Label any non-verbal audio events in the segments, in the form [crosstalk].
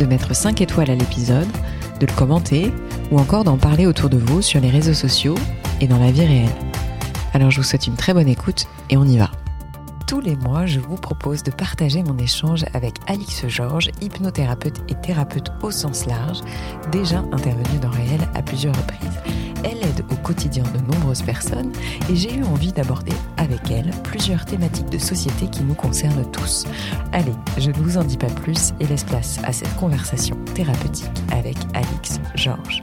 de mettre 5 étoiles à l'épisode, de le commenter ou encore d'en parler autour de vous sur les réseaux sociaux et dans la vie réelle. Alors je vous souhaite une très bonne écoute et on y va. Tous les mois, je vous propose de partager mon échange avec Alix Georges, hypnothérapeute et thérapeute au sens large, déjà intervenue dans Réel à plusieurs reprises. Elle aide au quotidien de nombreuses personnes et j'ai eu envie d'aborder avec elle plusieurs thématiques de société qui nous concernent tous. Allez, je ne vous en dis pas plus et laisse place à cette conversation thérapeutique avec Alix Georges.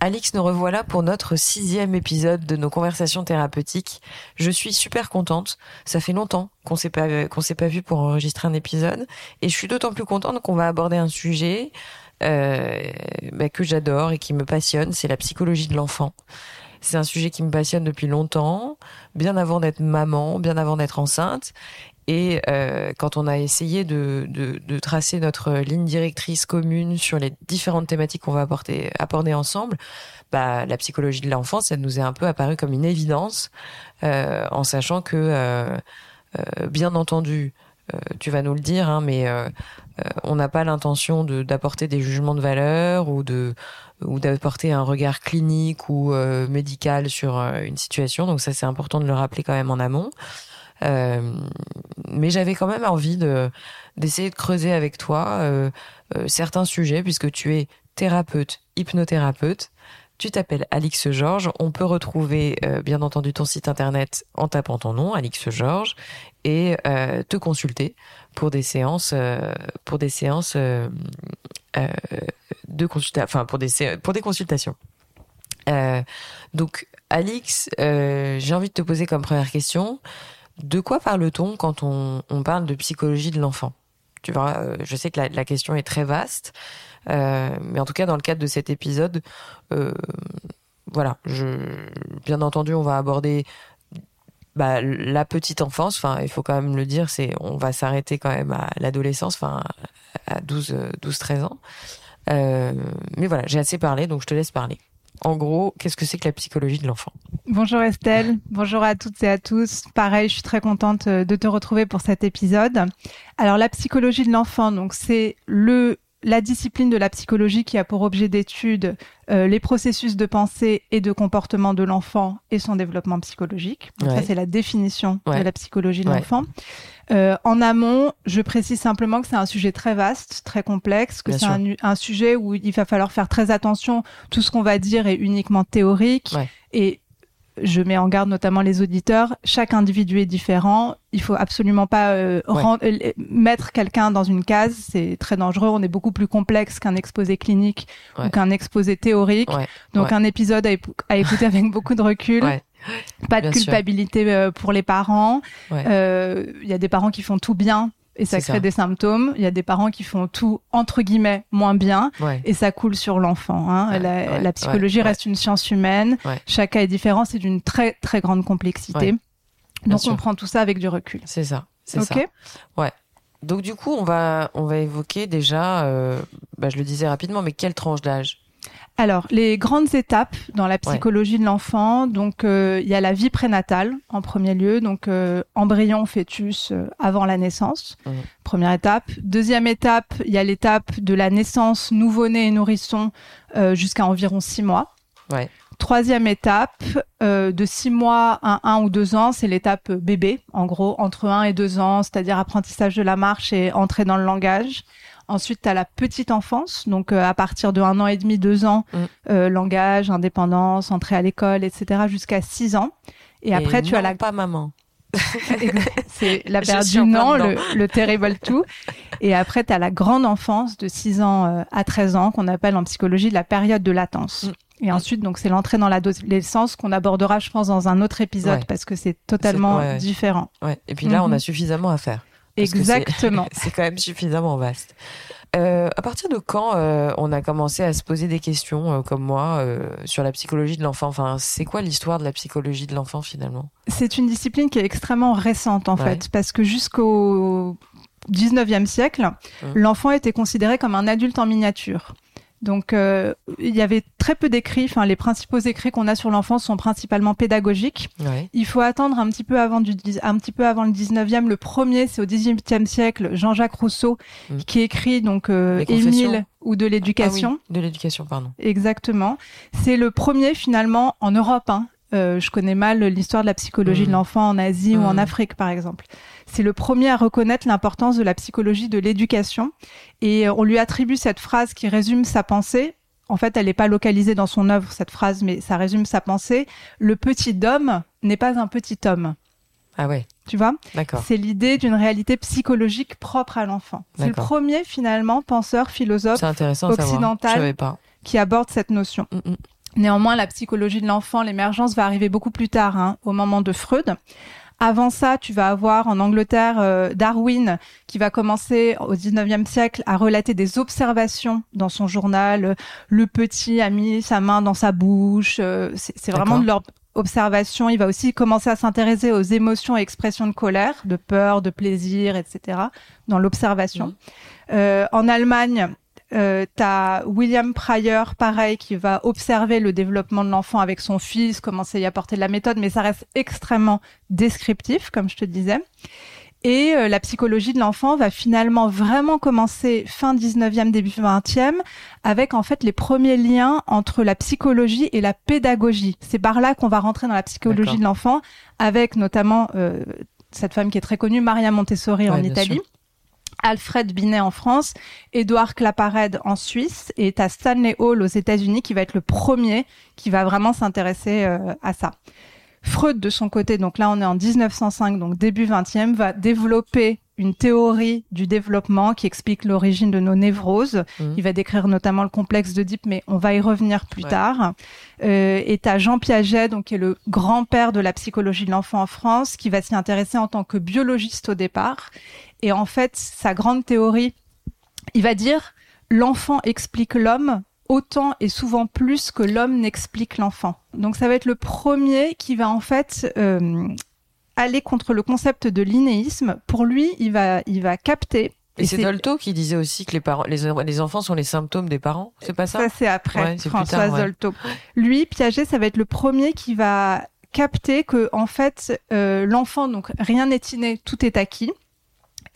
Alix, nous revoilà pour notre sixième épisode de nos conversations thérapeutiques. Je suis super contente. Ça fait longtemps qu'on s'est pas qu'on s'est pas vu pour enregistrer un épisode, et je suis d'autant plus contente qu'on va aborder un sujet bah, que j'adore et qui me passionne. C'est la psychologie de l'enfant. C'est un sujet qui me passionne depuis longtemps, bien avant d'être maman, bien avant d'être enceinte. Et euh, quand on a essayé de, tracer notre ligne directrice commune sur les différentes thématiques qu'on va apporter, aborder ensemble, bah, la psychologie de l'enfance, ça nous est un peu apparu comme une évidence, euh, en sachant que, euh, euh bien entendu, euh, tu vas nous le dire, hein, mais euh, on n'a pas l'intention d'apporter des jugements de valeur ou d'apporter un regard clinique ou médical sur une situation. Donc ça, c'est important de le rappeler quand même en amont. Euh, mais j'avais quand même envie de d'essayer de creuser avec toi euh, euh, certains sujets puisque tu es thérapeute, hypnothérapeute. Tu t'appelles Alix Georges. On peut retrouver bien entendu ton site internet en tapant ton nom, Alix Georges, et te consulter pour des séances, séances de consultation, enfin pour des consultations. donc, Alix, j'ai envie de te poser comme première question. De quoi parle-t-on quand on, parle de psychologie de l'enfant? Euh, je sais que la, question est très vaste, euh, mais en tout cas dans le cadre de cet épisode, euh, voilà, bien entendu, on va aborder bah, la petite enfance. Enfin, il faut quand même le dire, c'est, on va s'arrêter quand même à l'adolescence, enfin, à 12, 12, 13 ans. mais voilà, j'ai assez parlé, donc je te laisse parler. En gros, qu'est-ce que c'est que la psychologie de l'enfant? Bonjour Estelle, bonjour à toutes et à tous. Pareil, je suis très contente euh, de te retrouver pour cet épisode. Alors la psychologie de l'enfant, donc c'est le la discipline de la psychologie qui a pour objet d'étude euh, les processus de pensée et de comportement de l'enfant et son développement psychologique. Donc ça, c'est la définition de la psychologie de l'enfant. Euh, en amont, je précise simplement que c'est un sujet très vaste, très complexe, que c'est un, un, sujet où il va falloir faire très attention. Tout ce qu'on va dire est uniquement théorique et je mets en garde notamment les auditeurs, chaque individu est différent. Il faut absolument pas euh, euh, mettre quelqu'un dans une case, c'est très dangereux. On est beaucoup plus complexe qu'un exposé clinique ou qu'un exposé théorique. Donc un épisode à, écouter avec [laughs] beaucoup de recul. Pas de culpabilité euh, pour les parents. Il y a des parents qui font tout bien et ça crée des symptômes. Il y a des parents qui font tout entre guillemets moins bien et ça coule sur l'enfant. Hein. la, psychologie reste une science humaine. Chaque cas est différent, c'est d'une très très grande complexité. Donc on prend tout ça avec du recul. C'est ça, c'est ça. Ouais. Donc du coup, on va on va évoquer déjà, euh, bah, je le disais rapidement, mais quelle tranche d'âge? Alors, les grandes étapes dans la psychologie de l'enfant, donc euh, il y a la vie prénatale en premier lieu, donc euh, embryon, fœtus euh, avant la naissance, mmh. première étape. Deuxième étape, il y a l'étape de la naissance, nouveau-né et nourrisson jusqu'à environ six mois. Ouais. Troisième étape, de six mois à un ou deux ans, c'est l'étape bébé, en gros entre un et deux ans, c'est-à-dire apprentissage de la marche et entrée dans le langage. Ensuite, tu as la petite enfance, donc euh, à partir de un an et demi, deux ans, mm. euh, langage, indépendance, entrée à l'école, etc., jusqu'à six ans. Et, après, tu as la pas maman. [laughs] c'est [laughs] la période du non, le, le terrible tout. Et après, tu as la grande enfance de 6 ans euh, à 13 ans, qu'on appelle en psychologie la période de latence. Mm. Et ensuite, donc, c'est l'entrée dans l'adolescence qu'on abordera, je pense, dans un autre épisode parce que c'est totalement différent. Ouais. Et puis là, on a suffisamment à faire. Exactement. [laughs] C'est quand même suffisamment vaste. Euh, à partir de quand euh, on a commencé à se poser des questions euh, comme moi sur la psychologie de l'enfant? Enfin, c'est quoi l'histoire de la psychologie de l'enfant finalement? C'est une discipline qui est extrêmement récente en Ouais. fait, parce que jusqu'au 19e siècle, Hum. l'enfant était considéré comme un adulte en miniature. Donc, euh, il y avait très peu d'écrits. Enfin, les principaux écrits qu'on a sur l'enfance sont principalement pédagogiques. Ouais. Il faut attendre un petit peu avant du un petit peu avant le 19e. Le premier, c'est au 18e siècle, Jean-Jacques Rousseau, Mm. qui écrit donc euh. Émile ou de l'éducation. Ah oui, de l'éducation, pardon. Exactement. C'est le premier finalement en Europe. Hein. Euh, je connais mal l'histoire de la psychologie Mm. de l'enfant en Asie ou en Mm. Afrique, par exemple. C'est le premier à reconnaître l'importance de la psychologie de l'éducation. Et euh, on lui attribue cette phrase qui résume sa pensée. En fait, elle n'est pas localisée dans son œuvre, cette phrase, mais ça résume sa pensée. Le petit homme n'est pas un petit homme. Ah ouais, Tu vois? D'accord. C'est l'idée d'une réalité psychologique propre à l'enfant. C'est le premier, finalement, penseur, philosophe occidental. Qui aborde cette notion. Mm, mm. Néanmoins, la psychologie de l'enfant, l'émergence va arriver beaucoup plus tard, hein, au moment de Freud. Avant ça, tu vas avoir en Angleterre euh, Darwin qui va commencer au 19e siècle à relater des observations dans son journal. Euh, Le petit a mis sa main dans sa bouche. euh, c'est vraiment de leur observation. Il va aussi commencer à s'intéresser aux émotions et expressions de colère, de peur, de plaisir, etc. dans l'observation. Mhm. Euh, en Allemagne, euh, t'as William Pryor, pareil, qui va observer le développement de l'enfant avec son fils, commencer à y apporter de la méthode, mais ça reste extrêmement descriptif, comme je te disais. Et euh, la psychologie de l'enfant va finalement vraiment commencer fin 19e, début 20e, avec en fait les premiers liens entre la psychologie et la pédagogie. C'est par là qu'on va rentrer dans la psychologie de l'enfant, avec notamment euh, cette femme qui est très connue, Maria Montessori en Ouais, Italie. sûr. Alfred Binet en France, Édouard Claparède en Suisse et t'as Stanley Hall aux États-Unis qui va être le premier qui va vraiment s'intéresser euh, à ça. Freud de son côté, donc là on est en 1905, donc début 20e, va développer une théorie du développement qui explique l'origine de nos névroses. Mhm. Il va décrire notamment le complexe d'Oedipe, mais on va y revenir plus Ouais. tard. Euh, et t'as Jean Piaget, donc qui est le grand-père de la psychologie de l'enfant en France, qui va s'y intéresser en tant que biologiste au départ. Et en fait, sa grande théorie, il va dire l'enfant explique l'homme autant et souvent plus que l'homme n'explique l'enfant. Donc ça va être le premier qui va en fait euh, aller contre le concept de l'innéisme. Pour lui, il va, il va capter. Et c'est Dolto qui disait aussi que les parents, les, les enfants sont les symptômes des parents. C'est pas ça? Ça, c'est après, Ouais, tard, ouais. Dolto. Lui, Piaget, ça va être le premier qui va capter que, en fait, euh, l'enfant, donc rien n'est inné, tout est acquis.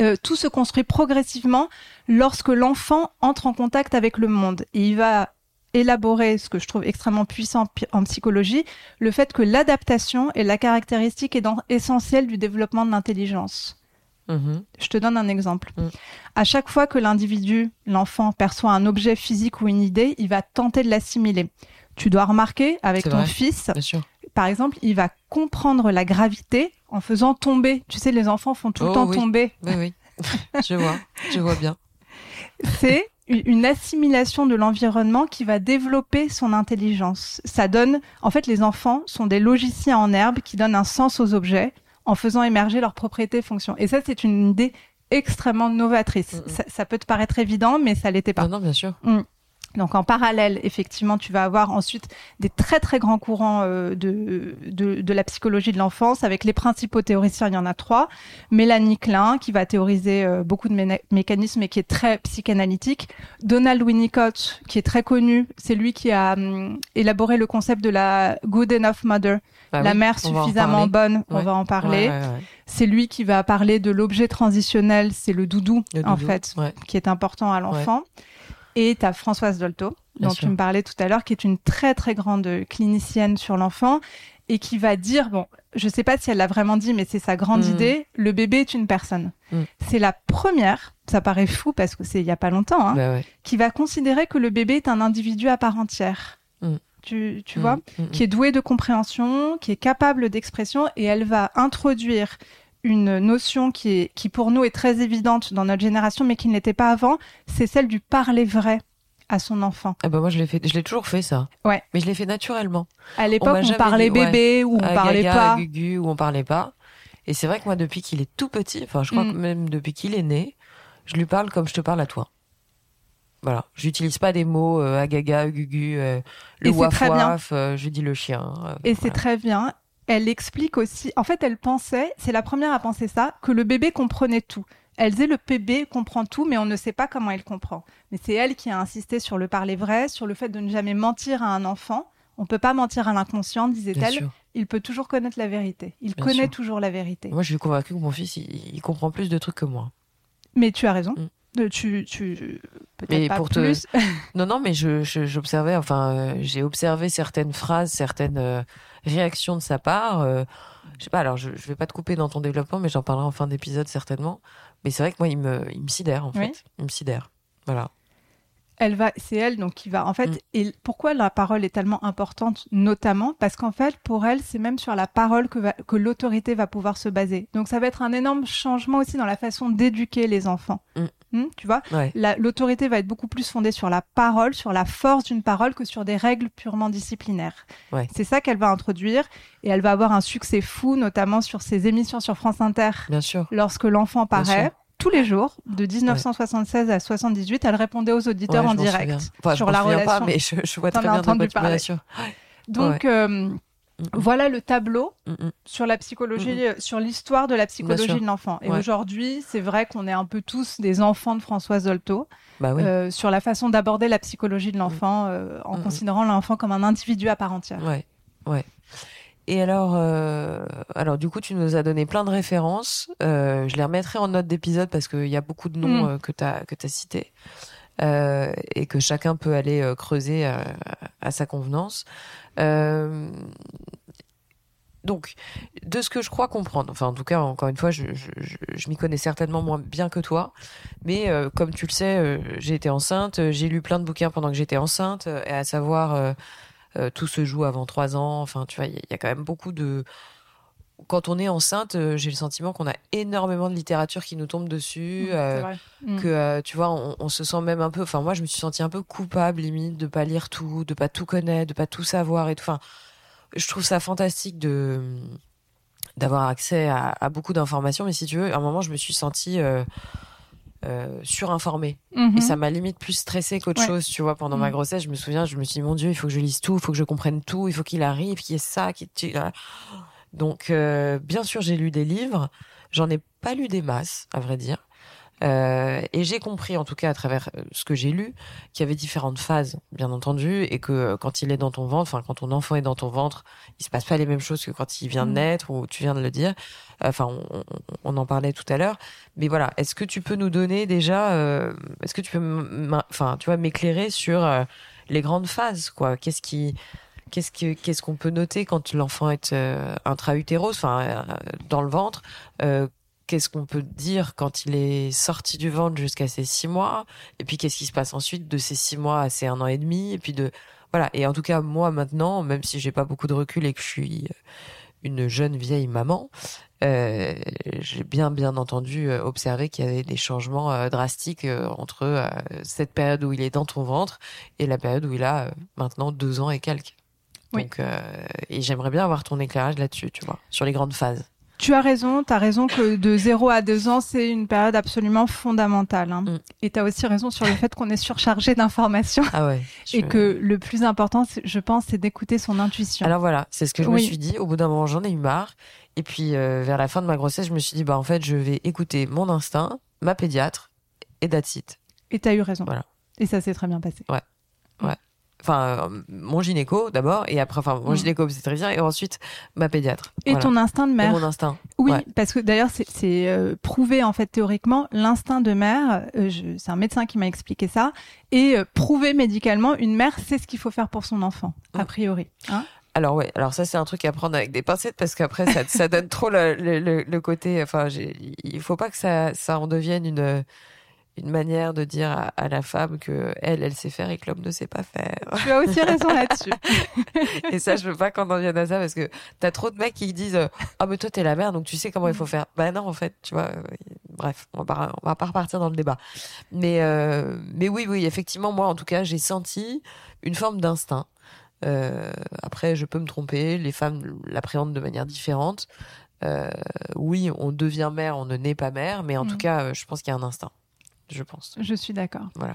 Euh, tout se construit progressivement lorsque l'enfant entre en contact avec le monde. Et il va élaborer, ce que je trouve extrêmement puissant en psychologie, le fait que l'adaptation est la caractéristique essentielle du développement de l'intelligence. Mhm. Je te donne un exemple. Mm. À chaque fois que l'individu, l'enfant, perçoit un objet physique ou une idée, il va tenter de l'assimiler. Tu dois remarquer avec ton vrai. fils. Par exemple, il va comprendre la gravité en faisant tomber. Tu sais, les enfants font tout le Oh temps oui. tomber. Oui, oui. [laughs] je vois. Je vois bien. C'est une assimilation de l'environnement qui va développer son intelligence. Ça donne, en fait, les enfants sont des logiciens en herbe qui donnent un sens aux objets en faisant émerger leurs propriétés et fonctions. Et ça, c'est une idée extrêmement novatrice. Mm, mm. Ça, ça peut te paraître évident, mais ça l'était pas. Non, non, bien sûr. Donc en parallèle, effectivement, tu vas avoir ensuite des très très grands courants euh, de, de, de la psychologie de l'enfance avec les principaux théoriciens, il y en a trois. Mélanie Klein, qui va théoriser euh, beaucoup de mécanismes et qui est très psychanalytique. Donald Winnicott, qui est très connu, c'est lui qui a hum, élaboré le concept de la good enough mother, Bah la oui, mère suffisamment bonne, on va en parler. Ouais, ouais, ouais. C'est lui qui va parler de l'objet transitionnel, c'est le doudou, Le en doudou, fait, qui est important à l'enfant. Et tu as Françoise Dolto, Bien dont sûr. tu me parlais tout à l'heure, qui est une très très grande clinicienne sur l'enfant et qui va dire, bon, je sais pas si elle l'a vraiment dit, mais c'est sa grande Mm. idée, le bébé est une personne. Mm. C'est la première, ça paraît fou parce que c'est il y a pas longtemps, hein, Bah ouais. qui va considérer que le bébé est un individu à part entière. Mm. Tu, tu vois qui est douée de compréhension, qui est capable d'expression, et elle va introduire une notion qui, est, qui pour nous est très évidente dans notre génération, mais qui ne l'était pas avant, c'est celle du parler vrai à son enfant. Ah bah moi je l'ai fait, je l'ai toujours fait ça. Ouais. Mais je l'ai fait naturellement. À l'époque, on, jamais parlait dit, ouais. bébé ou on parlait Gaga, pas. Gugu où on parlait pas. Et c'est vrai que moi, depuis qu'il est tout petit, enfin, je crois Mm. que même depuis qu'il est né, je lui parle comme je te parle à toi. Voilà. J'utilise pas des mots euh, agaga, gugu, euh, le waf waf, euh, je dis le chien. euh, Et c'est très bien. Elle explique aussi, en fait, elle pensait, c'est la première à penser ça, que le bébé comprenait tout. Elle disait le bébé comprend tout, mais on ne sait pas comment il comprend. Mais c'est elle qui a insisté sur le parler vrai, sur le fait de ne jamais mentir à un enfant. On peut pas mentir à l'inconscient, disait-elle. Il peut toujours connaître la vérité. Il Bien connaît sûr. toujours la vérité. Moi, je suis convaincue que mon fils, il, il comprend plus de trucs que moi. Mais tu as raison. Mm. Euh, Tu, tu Mais peut-être pas pour te- plus. [laughs] Non, non, mais je, enfin, euh, j'ai observé certaines phrases, certaines euh, réactions de sa part. euh, je sais pas, alors je, je vais pas te couper dans ton développement, mais j'en parlerai en fin d'épisode certainement. Mais c'est vrai que moi, il me, il me sidère, en Oui. fait. Il me sidère. Voilà. Elle va, c'est elle donc qui va. En fait, Mm. et pourquoi la parole est tellement importante, notamment? Parce qu'en fait, pour elle, c'est même sur la parole que, va- que l'autorité va pouvoir se baser. Donc, ça va être un énorme changement aussi dans la façon d'éduquer les enfants. Mm. Hmm, tu vois, Ouais. La- l'autorité va être beaucoup plus fondée sur la parole, sur la force d'une parole que sur des règles purement disciplinaires. Ouais. C'est ça qu'elle va introduire et elle va avoir un succès fou, notamment sur ses émissions sur France Inter Bien sûr. lorsque l'enfant paraît. Tous les jours, de 1976 à 78, elle répondait aux auditeurs en je m'en direct. Enfin, je sur m'en la relation. pas, mais je, je vois très bien entendu parler. Donc, euh, voilà le tableau Mm, mm. sur la psychologie, euh, sur l'histoire de la psychologie de l'enfant. Et Ouais. aujourd'hui, c'est vrai qu'on est un peu tous des enfants de Françoise Dolto Bah oui. euh, sur la façon d'aborder la psychologie de l'enfant euh, en Mm, mm. considérant l'enfant comme un individu à part entière. Ouais, ouais. Et alors, euh, alors du coup, tu nous as donné plein de références. Euh, je les remettrai en note d'épisode parce qu'il y a beaucoup de noms Mm. euh, que tu as que t'as cités et que chacun peut aller creuser à, à sa convenance. Euh, donc, de ce que je crois comprendre, enfin en tout cas, encore une fois, je, je, je, je m'y connais certainement moins bien que toi, mais euh, comme tu le sais, euh, j'ai été enceinte, euh, j'ai lu plein de bouquins pendant que j'étais enceinte, et à savoir euh, tout se joue avant trois ans. Enfin, tu vois, il y, y a quand même beaucoup de. Quand on est enceinte, euh, j'ai le sentiment qu'on a énormément de littérature qui nous tombe dessus. Mm, euh. Mm. que euh, tu vois, on, on se sent même un peu. Enfin, moi, je me suis sentie un peu coupable limite de pas lire tout, de pas tout connaître, de pas tout savoir et tout. Enfin, je trouve ça fantastique de d'avoir accès à, à beaucoup d'informations, mais si tu veux, à un moment, je me suis sentie euh, surinformée. Et ça m'a limite plus stressée qu'autre Ouais. chose, tu vois, pendant ma Mm. grossesse. Je me souviens, je me suis dit, mon Dieu, il faut que je lise tout, il faut que je comprenne tout, il faut qu'il arrive, qu'il y ait ça, qu'il ah. Donc, euh, bien sûr, j'ai lu des livres. J'en ai pas lu des masses, à vrai dire. Euh, et j'ai compris, en tout cas, à travers euh, ce que j'ai lu, qu'il y avait différentes phases, bien entendu, et que euh, quand il est dans ton ventre, enfin, quand ton enfant est dans ton ventre, il se passe pas les mêmes choses que quand il vient de Mm. naître, ou tu viens de le dire. Enfin, on, en parlait tout à l'heure. Mais voilà, est-ce que tu peux nous donner déjà, euh, est-ce que tu peux, enfin, tu vois, m'éclairer sur euh, les grandes phases, quoi? Qu'est-ce qui, qu'est-ce que, qu'est-ce qu'on peut noter quand l'enfant est euh, intra-utéros, enfin, euh, dans le ventre euh, Qu'est-ce qu'on peut dire quand il est sorti du ventre jusqu'à ses six mois Et puis qu'est-ce qui se passe ensuite de ces six mois à ces un an et demi Et puis de voilà. Et en tout cas, moi maintenant, même si j'ai pas beaucoup de recul et que je suis une jeune vieille maman, j'ai bien bien entendu observé qu'il y avait des changements drastiques entre cette période où il est dans ton ventre et la période où il a maintenant deux ans et quelques. Oui. Donc, euh, et j'aimerais bien avoir ton éclairage là-dessus, tu vois, sur les grandes phases. Tu as raison, tu as raison que de 0 à 2 ans, c'est une période absolument fondamentale. hein. Mm. Et tu as aussi raison sur le fait qu'on est surchargé d'informations Ah ouais. [laughs] je- et que le plus important, je pense, c'est d'écouter son intuition. Alors voilà, c'est ce que je me suis dit. Au bout d'un moment, j'en ai eu marre. Et puis, euh, vers la fin de ma grossesse, je me suis dit, bah en fait, je vais écouter mon instinct, ma pédiatre et that's it. Et tu as eu raison. Voilà. Et ça s'est très bien passé. Enfin, mon gynéco d'abord, et après, enfin, mon Mm. gynéco obstétricien, et ensuite ma pédiatre. Et Voilà. ton instinct de Et mère mon instinct. Oui, Ouais. parce que d'ailleurs, c'est- euh, prouvé en fait théoriquement. L'instinct de mère, euh, c'est un médecin qui m'a expliqué ça, et euh, prouvé médicalement, une mère sait ce qu'il faut faire pour son enfant, a priori. Hein Alors ouais, alors ça c'est un truc à prendre avec des pincettes parce qu'après ça, ça donne trop le, le, le- le côté. Enfin, il faut pas que ça, ça en devienne une une manière de dire à, à la femme que elle, elle sait faire et que l'homme ne sait pas faire. tu as aussi raison là-dessus. [laughs] Et ça, je veux pas qu'on en vienne à ça parce que t'as trop de mecs qui disent ah mais toi t'es la mère donc tu sais comment il faut faire. Bah non en fait, tu vois. euh, bref, on va pas, on va pas repartir dans le débat. Mais euh, mais oui oui effectivement moi en tout cas j'ai senti une forme d'instinct. Euh, après je peux me tromper, les femmes l'appréhendent de manière différente. euh, oui, on devient mère, on ne naît pas mère, mais en Mm. tout cas, euh, je pense qu'il y a un instinct. Je pense. Je suis d'accord. Voilà.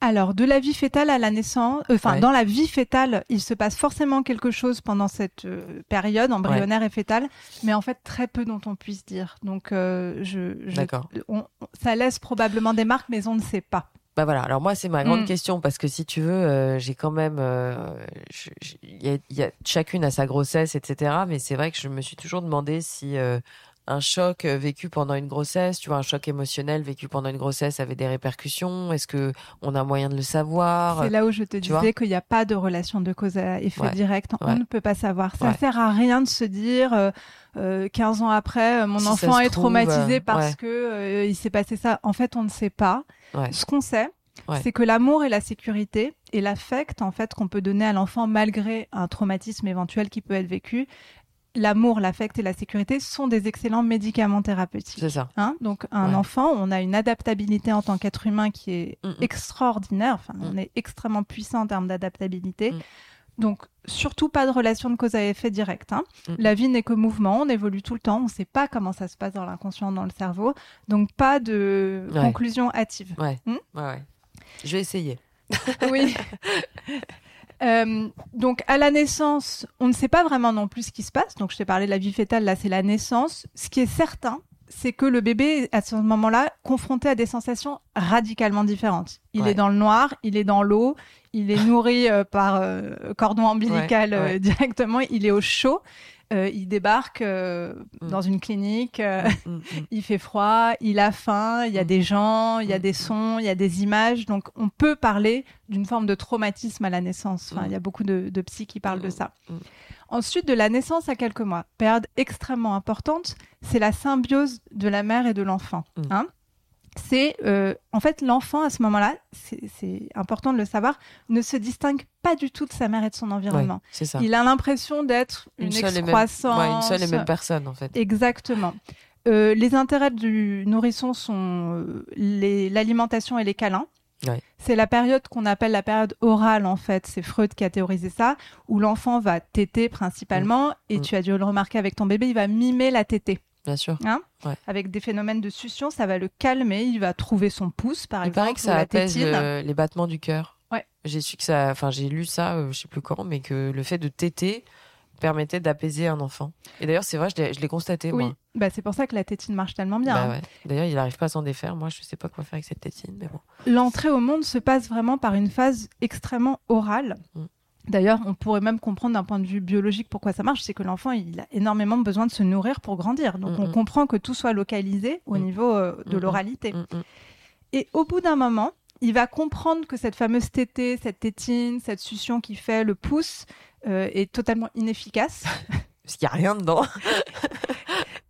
Alors, de la vie fétale à la naissance, euh, enfin, Ouais. dans la vie fétale, il se passe forcément quelque chose pendant cette euh, période embryonnaire et fétale, mais en fait, très peu dont on puisse dire. Donc, euh, je, je- D'accord. on- ça laisse probablement des marques, mais on ne sait pas. Bah voilà. Alors moi, c'est ma grande Mm. question parce que si tu veux, euh, j'ai quand même, euh, je- je- il y a, il y a- chacune a sa grossesse, etc. Mais c'est vrai que je me suis toujours demandé si euh, un choc euh, vécu pendant une grossesse, tu vois, un choc émotionnel vécu pendant une grossesse avait des répercussions. Est-ce que on a moyen de le savoir? C'est là où je te tu disais qu'il n'y a pas de relation de cause à effet Ouais. direct. On Ouais. ne peut pas savoir. Ça Ouais. sert à rien de se dire, euh, euh, 15 ans après, euh, mon Si enfant est trouve, traumatisé euh, parce que euh, il s'est passé ça. En fait, on ne sait pas. Ce qu'on sait, c'est que l'amour et la sécurité et l'affect, en fait, qu'on peut donner à l'enfant malgré un traumatisme éventuel qui peut être vécu, l'amour, l'affect et la sécurité sont des excellents médicaments thérapeutiques. C'est ça. Hein Donc, un Ouais. enfant, on a une adaptabilité en tant qu'être humain qui est Mm, mm. extraordinaire. Enfin, Mm. on est extrêmement puissant en termes d'adaptabilité. Donc, surtout pas de relation de cause à effet direct. Hein. La vie n'est que mouvement, on évolue tout le temps, on ne sait pas comment ça se passe dans l'inconscient, dans le cerveau. Donc, pas de Ouais. conclusion hâtive. Ouais. Ouais, ouais. Je vais essayer. Oui. [laughs] Euh, donc à la naissance, on ne sait pas vraiment non plus ce qui se passe. Donc je t'ai parlé de la vie fétale, là c'est la naissance. Ce qui est certain, c'est que le bébé est à ce moment-là confronté à des sensations radicalement différentes. Il Ouais. est dans le noir, il est dans l'eau, il est [laughs] nourri euh, par euh, cordon ombilical Ouais, ouais. directement, il est au chaud, euh, il débarque euh, Mm. dans une clinique. euh, Mm, mm. [laughs] il fait froid, il a faim, il y a des gens, il y a des sons, il y a des images. Donc, on peut parler d'une forme de traumatisme à la naissance. Enfin, il y a beaucoup de, de psy qui parlent de ça. Ensuite, de la naissance à quelques mois, période extrêmement importante, c'est la symbiose de la mère et de l'enfant. Hein c'est euh, en fait l'enfant à ce moment-là, c'est important de le savoir, ne se distingue pas du tout de sa mère et de son environnement. Ouais, c'est ça. Il a l'impression d'être une, même- excroissance. ouais, une seule et même personne en fait. Exactement. Euh, les intérêts du nourrisson sont euh, l'alimentation et les câlins. Ouais. C'est la période qu'on appelle la période orale, en fait. C'est Freud qui a théorisé ça, où l'enfant va téter principalement, et Mm. tu as dû le remarquer avec ton bébé, il va mimer la tétée. Bien sûr. Avec des phénomènes de succion, ça va le calmer, il va trouver son pouce, par Il exemple, paraît que ça apaise le- les battements du cœur. Ouais. J'ai su que ça, enfin j'ai lu ça, euh, je sais plus quand, mais que le fait de téter permettait d'apaiser un enfant. Et d'ailleurs, c'est vrai, je l'ai- constaté Oui, moi. bah, c'est pour ça que la tétine marche tellement bien. Bah hein. ouais. D'ailleurs, il n'arrive pas à s'en défaire. Moi, je sais pas quoi faire avec cette tétine, mais bon. L'entrée au monde se passe vraiment par une phase extrêmement orale. Mm. D'ailleurs, on pourrait même comprendre d'un point de vue biologique pourquoi ça marche, c'est que l'enfant, il a énormément besoin de se nourrir pour grandir. Donc, Mm, on mm. comprend que tout soit localisé au Mm. niveau euh, de l'oralité. Et au bout d'un moment, il va comprendre que cette fameuse tétée, cette tétine, cette succion qui fait le pouce euh, est totalement inefficace. [laughs] Parce qu'il n'y a rien dedans. [laughs]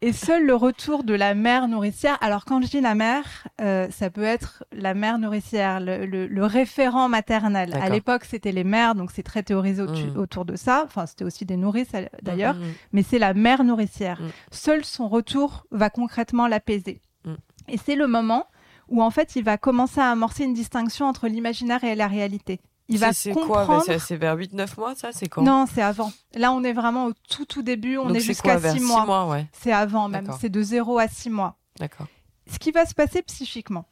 Et seul le retour de la mère nourricière, alors quand je dis la mère, euh, ça peut être la mère nourricière, le, le- le référent maternel. À l'époque, c'était les mères, donc c'est très théorisé Mm. autour de ça. Enfin, c'était aussi des nourrices euh, d'ailleurs, Mm, mm, mais c'est la mère nourricière. Mm. Seul son retour va concrètement l'apaiser. Mm. Et c'est le moment où en fait, il va commencer à amorcer une distinction entre l'imaginaire et la réalité. Il va C'est quoi comprendre. bah, C'est vers 8-9 mois, ça C'est quand? Non, c'est avant. Là, on est vraiment au tout tout début. On Donc est jusqu'à quoi, vers 6 six mois. mois, ouais. C'est avant même. C'est de 0 à 6 mois. D'accord. Ce qui va se passer psychiquement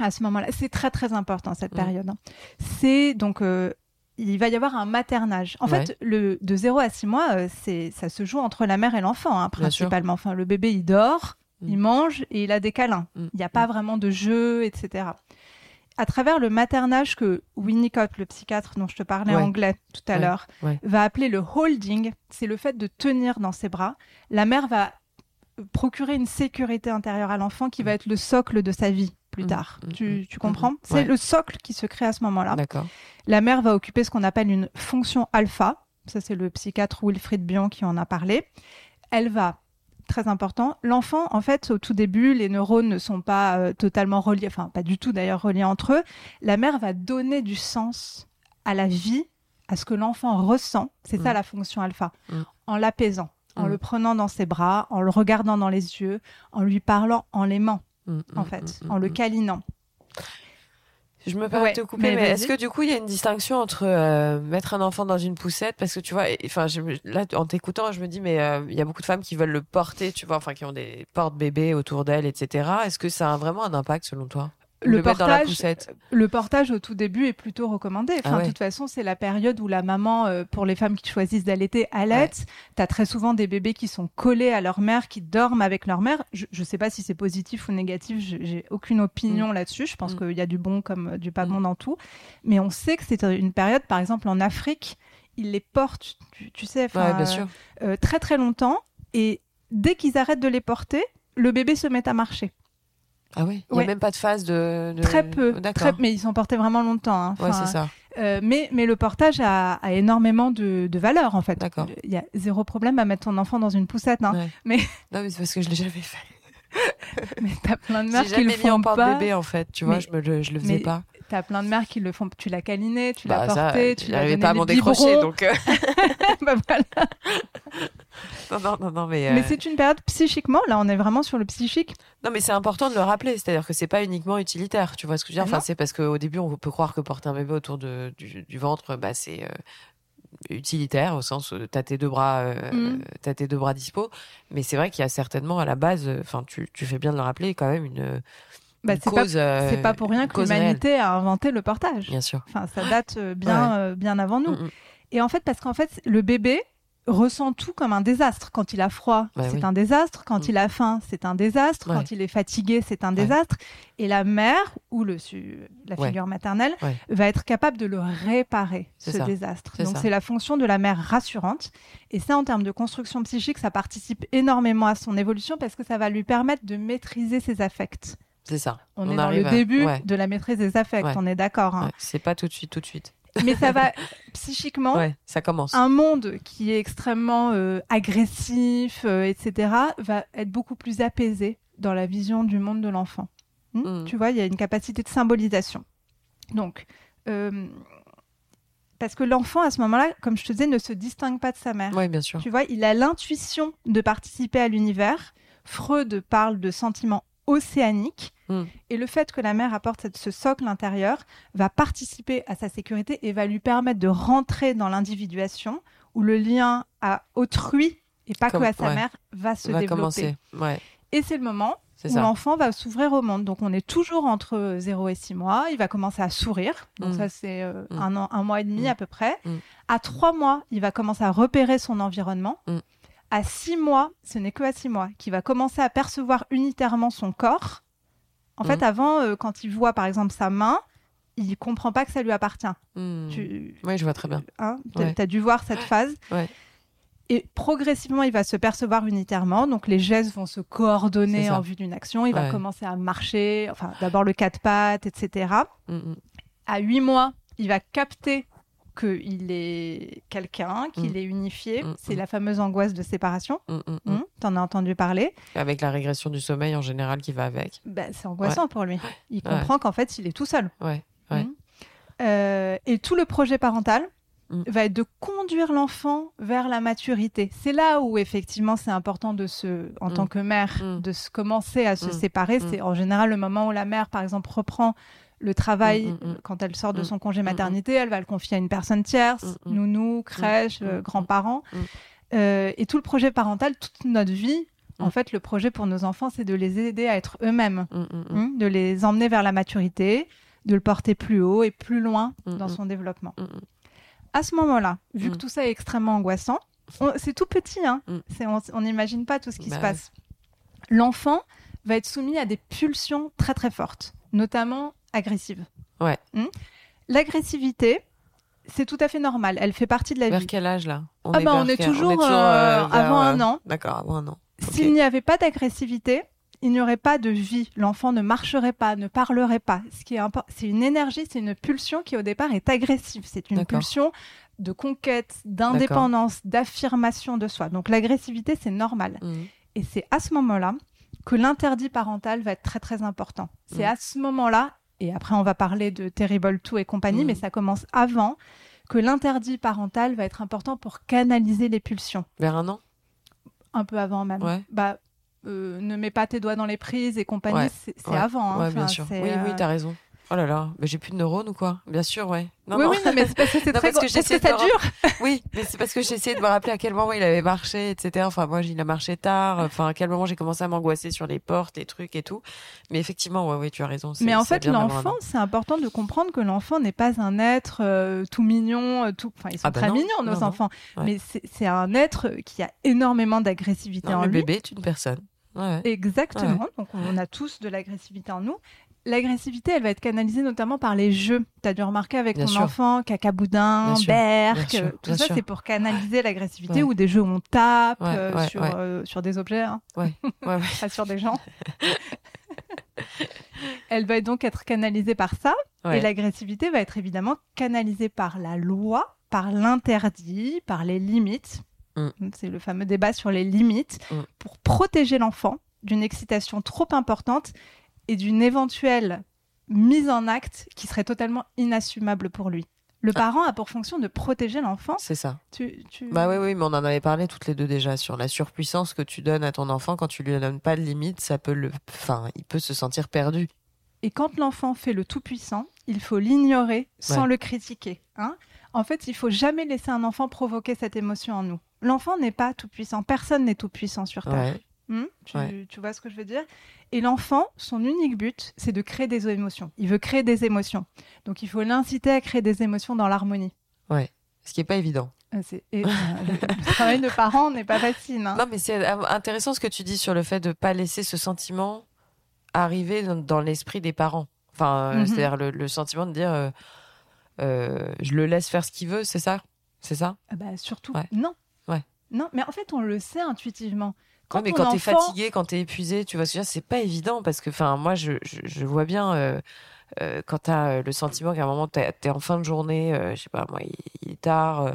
à ce moment-là, c'est très très important cette Mm. période. hein. C'est donc euh, il va y avoir un maternage. En Ouais. fait, le de 0 à 6 mois, euh, c'est ça se joue entre la mère et l'enfant hein, principalement. Enfin, le bébé il dort, Mm. il mange et il a des câlins. Mm. Il n'y a pas vraiment de jeu, etc. À travers le maternage que Winnicott, le psychiatre dont je te parlais Ouais. anglais tout à Ouais. l'heure, Ouais. va appeler le holding, c'est le fait de tenir dans ses bras. La mère va procurer une sécurité intérieure à l'enfant qui va être le socle de sa vie plus Mm, tard. mm, Tu, mm, tu comprends mm, C'est le socle qui se crée à ce moment-là. La mère va occuper ce qu'on appelle une fonction alpha. Ça, c'est le psychiatre Wilfried Bion qui en a parlé. Elle va, très important, l'enfant, en fait, au tout début, les neurones ne sont pas euh, totalement reliés, enfin, pas du tout d'ailleurs reliés entre eux. La mère va donner du sens à la vie, à ce que l'enfant ressent. C'est ça Mm. la fonction alpha. Mm. En l'apaisant, en Mm. le prenant dans ses bras, en le regardant dans les yeux, en lui parlant, en l'aimant, en fait, en le câlinant. Je me permets Ouais, de te couper, mais est-ce que du coup il y a une distinction entre euh, mettre un enfant dans une poussette? Parce que tu vois, enfin je me- là en t'écoutant, je me dis mais euh, il y a beaucoup de femmes qui veulent le porter, tu vois, enfin qui ont des porte-bébés autour d'elles, etc. Est-ce que ça a vraiment un impact selon toi? Le portage, Le portage au tout début est plutôt recommandé. Enfin, Ah ouais. De toute façon, c'est la période où la maman, euh, pour les femmes qui choisissent d'allaiter, allait. Tu as très souvent des bébés qui sont collés à leur mère, qui dorment avec leur mère. Je ne sais pas si c'est positif ou négatif, j'ai aucune opinion là-dessus. Je pense Mm. qu'il y a du bon comme euh, du pas Mm. bon dans tout. Mais on sait que c'est une période, par exemple en Afrique, ils les portent, tu, tu sais, enfin, Ouais, bien sûr. euh, très très longtemps. Et dès qu'ils arrêtent de les porter, le bébé se met à marcher. Ah oui. Il y ouais. a même pas de phase de. de- Très peu, très, mais ils sont portés vraiment longtemps. hein. Ouais, c'est ça. euh, mais, mais le portage a, a énormément de, de valeur en fait. D'accord. Il y a zéro problème à mettre ton enfant dans une poussette. Hein. Ouais. Mais, [laughs] Non, mais c'est parce que je l'ai jamais fait. [laughs] mais t'as plein de mères qui le jamais mis en font pas. porte-bébé en fait, tu vois, Mais- je me le, je le faisais mais pas. T'as plein de mères qui le font. Tu l'as câliné, tu Bah l'as ça, porté, tu l'as donné pas à m'en décrocher, donc. euh, [laughs] Bah voilà. [laughs] non, non, non, non, mais. Mais euh, c'est une période psychiquement. Là, on est vraiment sur le psychique. Non, mais c'est important de le rappeler, c'est-à-dire que c'est pas uniquement utilitaire, tu vois ce que je veux dire? Ah Enfin, c'est parce qu'au début, on peut croire que porter un bébé autour de, du, du ventre, bah, c'est euh, utilitaire au sens où t'as tes deux bras, euh, Mm. t'as tes deux bras dispo, mais c'est vrai qu'il y a certainement à la base, enfin, tu, tu fais bien de le rappeler, quand même une, Bah, c'est pas, euh, c'est pas pour rien que l'humanité a inventé le portage. bien sûr. Enfin, ça date euh, bien, euh, bien avant nous. Mm, mm. Et en fait, parce qu'en fait, le bébé ressent tout comme un désastre. Quand il a froid, Bah c'est oui. un désastre. Quand Mm. il a faim, c'est un désastre. Ouais. Quand il est fatigué, c'est un Ouais. désastre. Et la mère ou le, la figure maternelle va être capable de le réparer, ce ça. désastre. Donc c'est la fonction de la mère rassurante. Et ça, en termes de construction psychique, ça participe énormément à son évolution parce que ça va lui permettre de maîtriser ses affects. C'est ça. On, est dans le à- début ouais, de la maîtrise des affects, Ouais. on est d'accord. hein. ouais, c'est pas tout de suite, tout de suite. Mais ça va [laughs] psychiquement ça commence. un monde qui est extrêmement euh, agressif, euh, etc., va être beaucoup plus apaisé dans la vision du monde de l'enfant. Hmm Mm. Tu vois, il y a une capacité de symbolisation. Donc, euh, parce que l'enfant, à ce moment-là, comme je te disais, ne se distingue pas de sa mère. Oui, bien sûr. Tu vois, il a l'intuition de participer à l'univers. Freud parle de sentiments océaniques. Mm. Et le fait que la mère apporte cette- ce socle intérieur va participer à sa sécurité et va lui permettre de rentrer dans l'individuation où le lien à autrui et pas Comme- que à sa ouais. mère va se va développer. commencer. Ouais, Et c'est le moment où l'enfant va s'ouvrir au monde. Donc on est toujours entre 0 et 6 mois. Il va commencer à sourire. Donc Mm. ça c'est euh, Mm. un, an, un mois et demi à peu près. À 3 mois, il va commencer à repérer son environnement. À 6 mois, ce n'est que à 6 mois, qu'il va commencer à percevoir unitairement son corps. En fait, avant, euh, quand il voit par exemple sa main, il comprend pas que ça lui appartient. Tu, Oui, je vois très bien. Hein, Ouais. t'as dû voir cette phase. Ouais. Et progressivement, il va se percevoir unitairement. Donc, les gestes vont se coordonner en vue d'une action. Il va commencer à marcher. Enfin, d'abord le quatre pattes, etc. Mm, mm. À huit mois, il va capter qu'il est quelqu'un, qu'il Mm. est unifié. Mm, C'est mm. la fameuse angoisse de séparation. Mm, mm, mm. Hein, T'en as entendu parler. Avec la régression du sommeil en général qui va avec. Ben, c'est angoissant pour lui. Il Ouais. comprend qu'en fait, il est tout seul. Ouais. Mhm. Euh, et tout le projet parental va être de conduire l'enfant vers la maturité. C'est là où effectivement c'est important de se, en tant que mère, de se commencer à se séparer. C'est en général le moment où la mère, par exemple, reprend le travail Mm, mm, mm. quand elle sort de son congé maternité. Elle va le confier à une personne tierce, nounou, crèche, euh, grands-parents. Euh, et tout le projet parental, toute notre vie, en fait, le projet pour nos enfants, c'est de les aider à être eux-mêmes. Hmm, de les emmener vers la maturité, de le porter plus haut et plus loin dans son développement. À ce moment-là, vu que tout ça est extrêmement angoissant, c'est tout petit, hein, on n'imagine pas tout ce qui Bah se passe. L'enfant va être soumis à des pulsions très très fortes, notamment agressives. Ouais. Hmm? L'agressivité, c'est tout à fait normal, elle fait partie de la Vers vie. quel âge là? On Ah bah, on vers est quel- toujours, euh, vers, avant euh, un an. D'accord, avant un an. S'il n'y avait pas d'agressivité, il n'y aurait pas de vie. L'enfant ne marcherait pas, ne parlerait pas. Ce qui est c'est une énergie, c'est une pulsion qui au départ est agressive. C'est une pulsion de conquête, d'indépendance, d'affirmation de soi. Donc l'agressivité, c'est normal. Mm. Et c'est à ce moment-là que l'interdit parental va être très très important. C'est Mm. à ce moment-là, et après on va parler de Terrible 2 et compagnie, Mm. mais ça commence avant, que l'interdit parental va être important pour canaliser les pulsions Vers un an? Un peu avant même. Ouais. Bah, euh, ne mets pas tes doigts dans les prises et compagnie, Ouais. c'est Ouais. avant. hein. Bien sûr. Oui, oui, euh, t'as raison. Oh là là, mais j'ai plus de neurones ou quoi? Bien sûr, ouais. Non, oui, non. oui, non, mais c'est parce que c'est [laughs] très parce que, parce que ça dure. Oui, mais c'est parce que j'essayais de me rappeler à quel moment il avait marché, etc. Enfin, moi, il a marché tard. Enfin, à quel moment j'ai commencé à m'angoisser sur les portes, les trucs et tout. Mais effectivement, ouais, ouais, tu as raison. Mais en fait, l'enfant, c'est important de comprendre que l'enfant n'est pas un être euh, tout mignon, euh, tout. Enfin, ils sont ah bah très mignons nos enfants, mais c'est un être qui a énormément d'agressivité en le lui. Le bébé est une personne. Ouais. Exactement. Donc on a tous de l'agressivité en nous l'agressivité, elle va être canalisée notamment par les jeux. Tu as dû remarquer avec ton enfant, cacaboudin, berk, tout ça, c'est pour canaliser l'agressivité ou des jeux où on tape euh, sur, euh, sur des objets, hein. [laughs] pas sur des gens. [laughs] elle va donc être canalisée par ça. Et l'agressivité va être évidemment canalisée par la loi, par l'interdit, par les limites. Mm. C'est le fameux débat sur les limites mm. pour protéger l'enfant d'une excitation trop importante et d'une éventuelle mise en acte qui serait totalement inassumable pour lui. Le ah. parent a pour fonction de protéger l'enfant. C'est ça. Tu, tu... Bah oui, oui, mais on en avait parlé toutes les deux déjà sur la surpuissance que tu donnes à ton enfant quand tu lui donnes pas de limite, ça peut le, enfin, il peut se sentir perdu. Et quand l'enfant fait le tout puissant, il faut l'ignorer sans le critiquer. Hein en fait, il faut jamais laisser un enfant provoquer cette émotion en nous. L'enfant n'est pas tout puissant. Personne n'est tout puissant sur Terre. Hmm tu, vois ce que je veux dire? Et l'enfant, son unique but, c'est de créer des émotions. Il veut créer des émotions. Donc il faut l'inciter à créer des émotions dans l'harmonie. Ouais, ce qui est pas évident. Euh, et, euh, le, travail de parent n'est pas facile. Hein. Non, mais c'est intéressant ce que tu dis sur le fait de pas laisser ce sentiment arriver dans, l'esprit des parents. Enfin, euh, mhm. c'est-à-dire le, sentiment de dire, je le laisse faire ce qu'il veut, c'est ça, c'est ça? Ah bah surtout, non. Ouais. Non, mais en fait, on le sait intuitivement. Quand mais quand t'es fatigué, quand t'es épuisé, tu vois ce que c'est pas évident parce que, enfin, moi, je, je, vois bien euh, euh, quand t'as euh, le sentiment qu'à un moment t'es es en fin de journée, euh, je sais pas, moi, il, est tard, euh,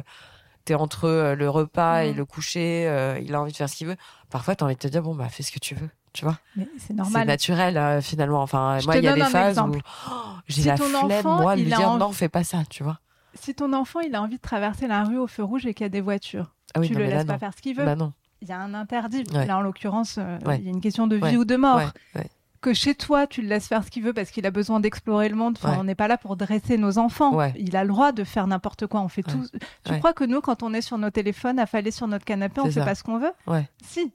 t'es entre le repas et mm. le coucher, il a envie de faire ce qu'il veut. Parfois, t'as envie de te dire bon bah fais ce que tu veux, tu vois. c'est normal. C'est naturel finalement. Enfin, moi, il y a des phases où oh, j'ai la flemme, moi, de lui dire non, fais pas ça, tu vois. Si ton enfant il a envie de traverser la rue au feu rouge et qu'il y a des voitures, ah oui, tu le laisses pas faire ce qu'il veut. Bah non il y a un interdit. Là, en l'occurrence, euh, il y a une question de vie ou de mort. Que chez toi, tu le laisses faire ce qu'il veut parce qu'il a besoin d'explorer le monde. Enfin, on n'est pas là pour dresser nos enfants. Il a le droit de faire n'importe quoi. On fait tout. Tu crois que nous, quand on est sur nos téléphones, affalés sur notre canapé, on fait pas ce qu'on veut Si.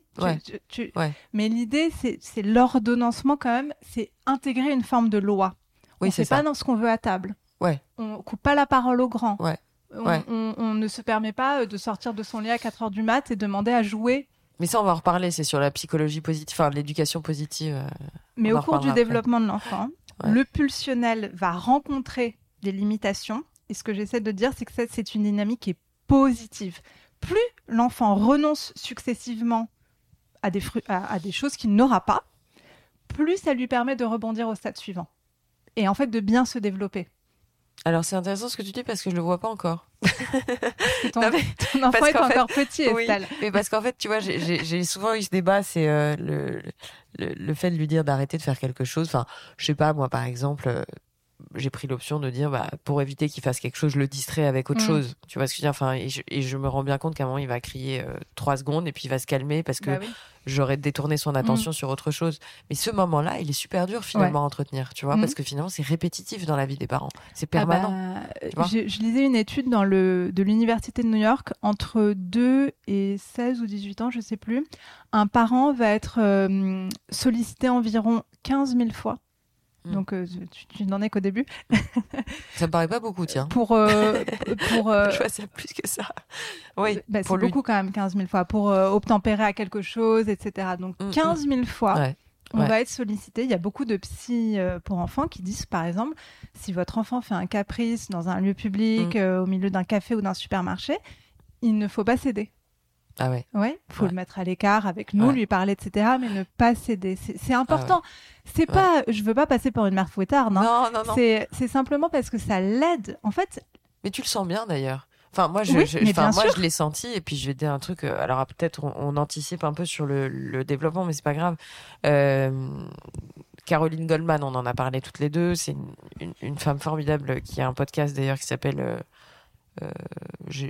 Mais l'idée, c'est l'ordonnancement quand même. C'est intégrer une forme de loi. Oui, c'est pas dans ce qu'on veut à table. Ouais. On coupe pas la parole aux grands. Ouais. On, ne se permet pas euh, de sortir de son lit à 4 heures du mat et demander à jouer. Mais ça, on va en reparler. C'est sur la psychologie positive, enfin l'éducation positive. Euh, Mais au cours du développement de l'enfant, le pulsionnel va rencontrer des limitations. Et ce que j'essaie de dire, c'est que c'est une dynamique qui est positive. Plus l'enfant renonce successivement à des, à des choses qu'il n'aura pas, plus ça lui permet de rebondir au stade suivant. Et en fait, de bien se développer. Alors c'est intéressant ce que tu dis parce que je le vois pas encore. [laughs] [laughs] ton, enfant est encore petit, Estelle. mais parce qu'en fait, tu vois, j'ai souvent eu ce débat, c'est euh, le, le, le, fait de lui dire d'arrêter de faire quelque chose. Enfin, je sais pas, moi par exemple, euh, j'ai pris l'option de dire, bah, pour éviter qu'il fasse quelque chose, je le distrais avec autre mm. chose. Tu vois ce que je veux dire? Enfin, et je, me rends bien compte qu'à un moment, il va crier euh, trois secondes et puis il va se calmer parce que bah j'aurais détourné son attention mm. sur autre chose. Mais ce moment-là, il est super dur finalement à entretenir, tu vois, mm. parce que finalement, c'est répétitif dans la vie des parents. C'est ah permanent. bah, je, je, lisais une étude dans le, de l'université de New York, entre 2 et 16 ou 18 ans, je sais plus. Un parent va être euh, sollicité environ 15 000 fois Mm. Donc euh, tu, n'en es qu'au début. [laughs] ça me paraît pas beaucoup, tiens. Pour euh, pour euh, [laughs] je vois c'est plus que ça. Oui. Bah, c'est beaucoup quand même 15 000 fois pour obtempérer à quelque chose, etc. Donc 15 mm, 000 mm. fois. On va être sollicité. Il y a beaucoup de psy pour enfants qui disent, par exemple, si votre enfant fait un caprice dans un lieu public, au milieu d'un café ou d'un supermarché, il ne faut pas céder. Ah ouais. Ouais, faut le mettre à l'écart avec nous, lui parler, etc. Mais ne pas céder. C'est important. Ah c'est pas, je veux pas passer pour une mère fouettarde. Hein. Non, non, non. C'est simplement parce que ça l'aide. En fait. Mais tu le sens bien d'ailleurs. Enfin, moi, je, enfin, moi, je l'ai senti. Et puis, je vais te dire un truc. Euh, alors, peut-être, on, anticipe un peu sur le, le développement, mais c'est pas grave. Euh, Caroline Goldman, on en a parlé toutes les deux. C'est une, une, femme formidable qui a un podcast d'ailleurs qui s'appelle euh, euh,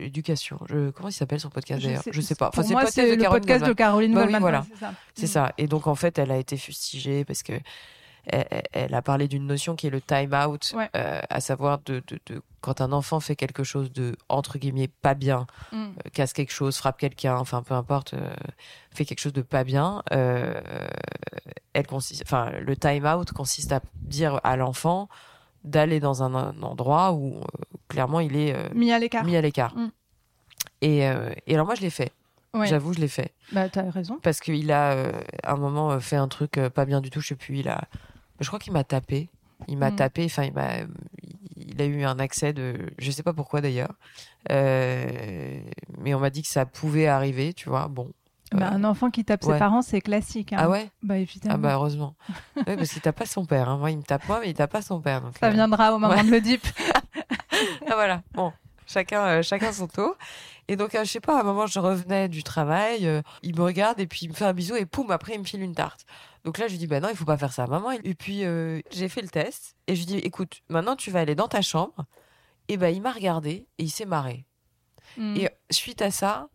éducation. Je, comment il s'appelle son podcast d'ailleurs Je sais pas. Enfin, c'est le, podcast de Caroline bah Goldman. voilà. C'est ça. Et donc en fait, elle a été fustigée parce que elle, elle a parlé d'une notion qui est le time out, Ouais. euh, à savoir de, de, de quand un enfant fait quelque chose de entre guillemets pas bien, Mm. euh, casse quelque chose, frappe quelqu'un, enfin peu importe, euh, fait quelque chose de pas bien, elle consiste, enfin le time out consiste à dire à l'enfant d'aller dans un, un endroit où clairement il est euh, Mis à l'écart. mis à l'écart. Mm. Et, euh, et alors moi je l'ai fait, Ouais. j'avoue je l'ai fait Bah, t'as raison. parce qu'il a euh, à un moment fait un truc pas bien du tout, je sais plus, il a, je crois qu'il m'a tapé, il m'a Mm. tapé, enfin il m'a, il a eu un accès de, je sais pas pourquoi d'ailleurs, mais on m'a dit que ça pouvait arriver, tu vois, bon. Bah, un enfant qui tape ses parents, c'est classique. hein. ah ouais, Bah évidemment. ah bah heureusement, ouais, parce qu'il tape pas son père, hein. moi il me tape moi mais il tape pas son père, donc. Ça euh, viendra au moment ouais. de l'Oedipe. [laughs] Ah, voilà, bon, chacun, euh, chacun son tour. Et donc, euh, je sais pas, à un moment, je revenais du travail, euh, il me regarde et puis il me fait un bisou et poum, après, il me file une tarte. Donc là, je lui dis, bah non, il faut pas faire ça, maman. Et puis, j'ai fait le test et je lui dis, écoute, maintenant, tu vas aller dans ta chambre. Et ben, il m'a regardé et il s'est marré. Mm. Et suite à ça,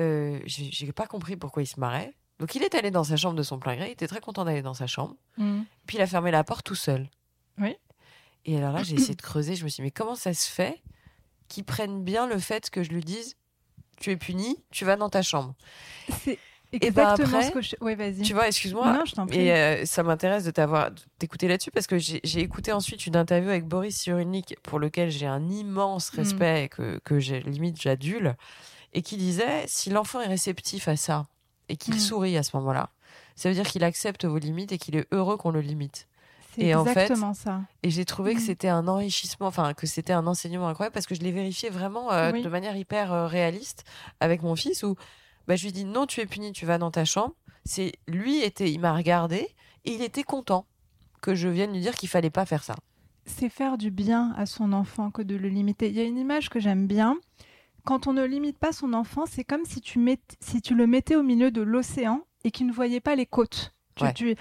euh, j'ai pas compris pourquoi il se marrait. Donc, il est allé dans sa chambre de son plein gré, il était très content d'aller dans sa chambre. Mm. Puis il a fermé la porte tout seul. Oui. Et alors là, j'ai [clears throat] essayé de creuser. Je me suis dit, mais comment ça se fait qu'ils prennent bien le fait que je lui dise, tu es puni, tu vas dans ta chambre. C'est Et exactement après, ce que je. Oui, vas-y. Tu vois, excuse-moi. Non, je t'en prie. Et euh, ça m'intéresse de t'avoir de t'écouter là-dessus parce que j'ai j'ai écouté ensuite une interview avec Boris Cyrulnik pour lequel j'ai un immense Mm. respect et que, que j'ai limite j'adule et qui disait si l'enfant est réceptif à ça et qu'il Mm. sourit à ce moment-là, ça veut dire qu'il accepte vos limites et qu'il est heureux qu'on le limite. C'est et en fait, exactement ça. Et j'ai trouvé que Mhm. c'était un enrichissement, enfin que c'était un enseignement incroyable parce que je l'ai vérifié vraiment euh, Oui. de manière hyper euh, réaliste avec mon fils où bah, je lui dis non, tu es puni, tu vas dans ta chambre. C'est lui était, il m'a regardé et il était content que je vienne lui dire qu'il fallait pas faire ça. C'est faire du bien à son enfant que de le limiter. Il y a une image que j'aime bien. Quand on ne limite pas son enfant, c'est comme si tu, si tu le mettais au milieu de l'océan et qu'il ne voyait pas les côtes. Tu- Ouais. tu-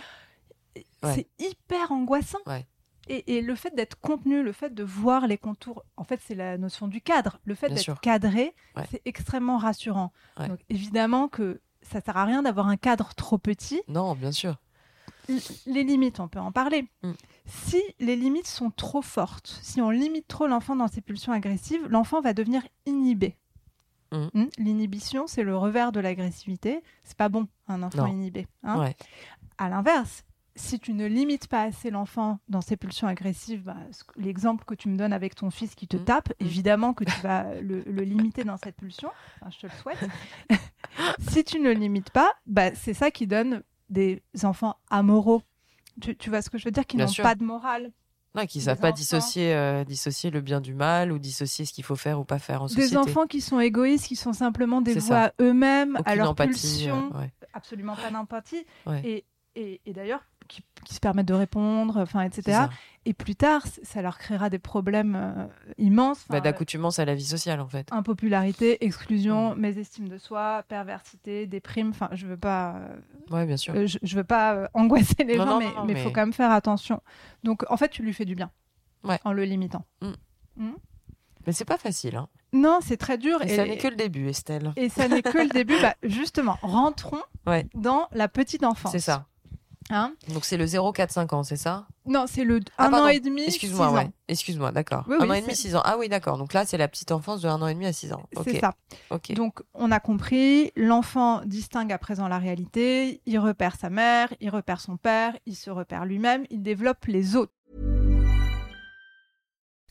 C'est hyper angoissant. Ouais. Et, et le fait d'être contenu, le fait de voir les contours, en fait, c'est la notion du cadre. Le fait d'être cadré, c'est extrêmement rassurant. Donc, évidemment que ça sert à rien d'avoir un cadre trop petit. Non, bien sûr. L- les limites, on peut en parler. Mm. Si les limites sont trop fortes, si on limite trop l'enfant dans ses pulsions agressives, l'enfant va devenir inhibé. Mm. Mm. L'inhibition, c'est le revers de l'agressivité. C'est pas bon, un enfant Non. inhibé. hein. Ouais. À l'inverse, si tu ne limites pas assez l'enfant dans ses pulsions agressives, bah, l'exemple que tu me donnes avec ton fils qui te Mm. tape, Mm. évidemment que tu vas [laughs] le, le limiter dans cette pulsion. Enfin, je te le souhaite. [laughs] si tu ne limites pas, bah, c'est ça qui donne des enfants amoraux. Tu, tu vois ce que je veux dire Qui n'ont pas de morale. Non, qu'ils Des savent pas enfants. dissocier, euh, dissocier le bien du mal ou dissocier ce qu'il faut faire ou pas faire en société. Des enfants qui sont égoïstes, qui sont simplement ça. à eux-mêmes, à leurs empathie. pulsions. euh, ouais. Absolument pas d'empathie. Ouais. Et, et, et d'ailleurs, qui, qui se permettent de répondre, enfin, etc. Et plus tard, ça leur créera des problèmes euh, immenses. Bah, D'accoutumance à la vie sociale en fait. impopularité, exclusion, mésestime de soi, perversité, déprime. Enfin, je veux pas, euh, Ouais, bien sûr. euh, je, je veux pas euh, angoisser les Non, gens, non, mais mais- faut quand même faire attention. Donc, en fait, tu lui fais du bien Ouais. en le limitant. Mais c'est pas facile. Hein. Non, c'est très dur. Et, ça n'est que le début, Estelle. et ça n'est que le début. [laughs] Bah, justement, rentrons Ouais. dans la petite enfance. C'est ça. Hein Donc c'est le 0-4-5 ans, c'est ça non, c'est le Ah, un pardon. an et demi. Excuse-moi, ouais. ans. Excuse-moi, d'accord. Oui, un oui, an et demi, c'est- 6 ans. Ah oui, d'accord. Donc là, c'est la petite enfance de un an et demi à 6 ans. Ok. C'est ça. Ok. Donc, on a compris, l'enfant distingue à présent la réalité, il repère sa mère, il repère son père, il se repère lui-même, il développe les autres.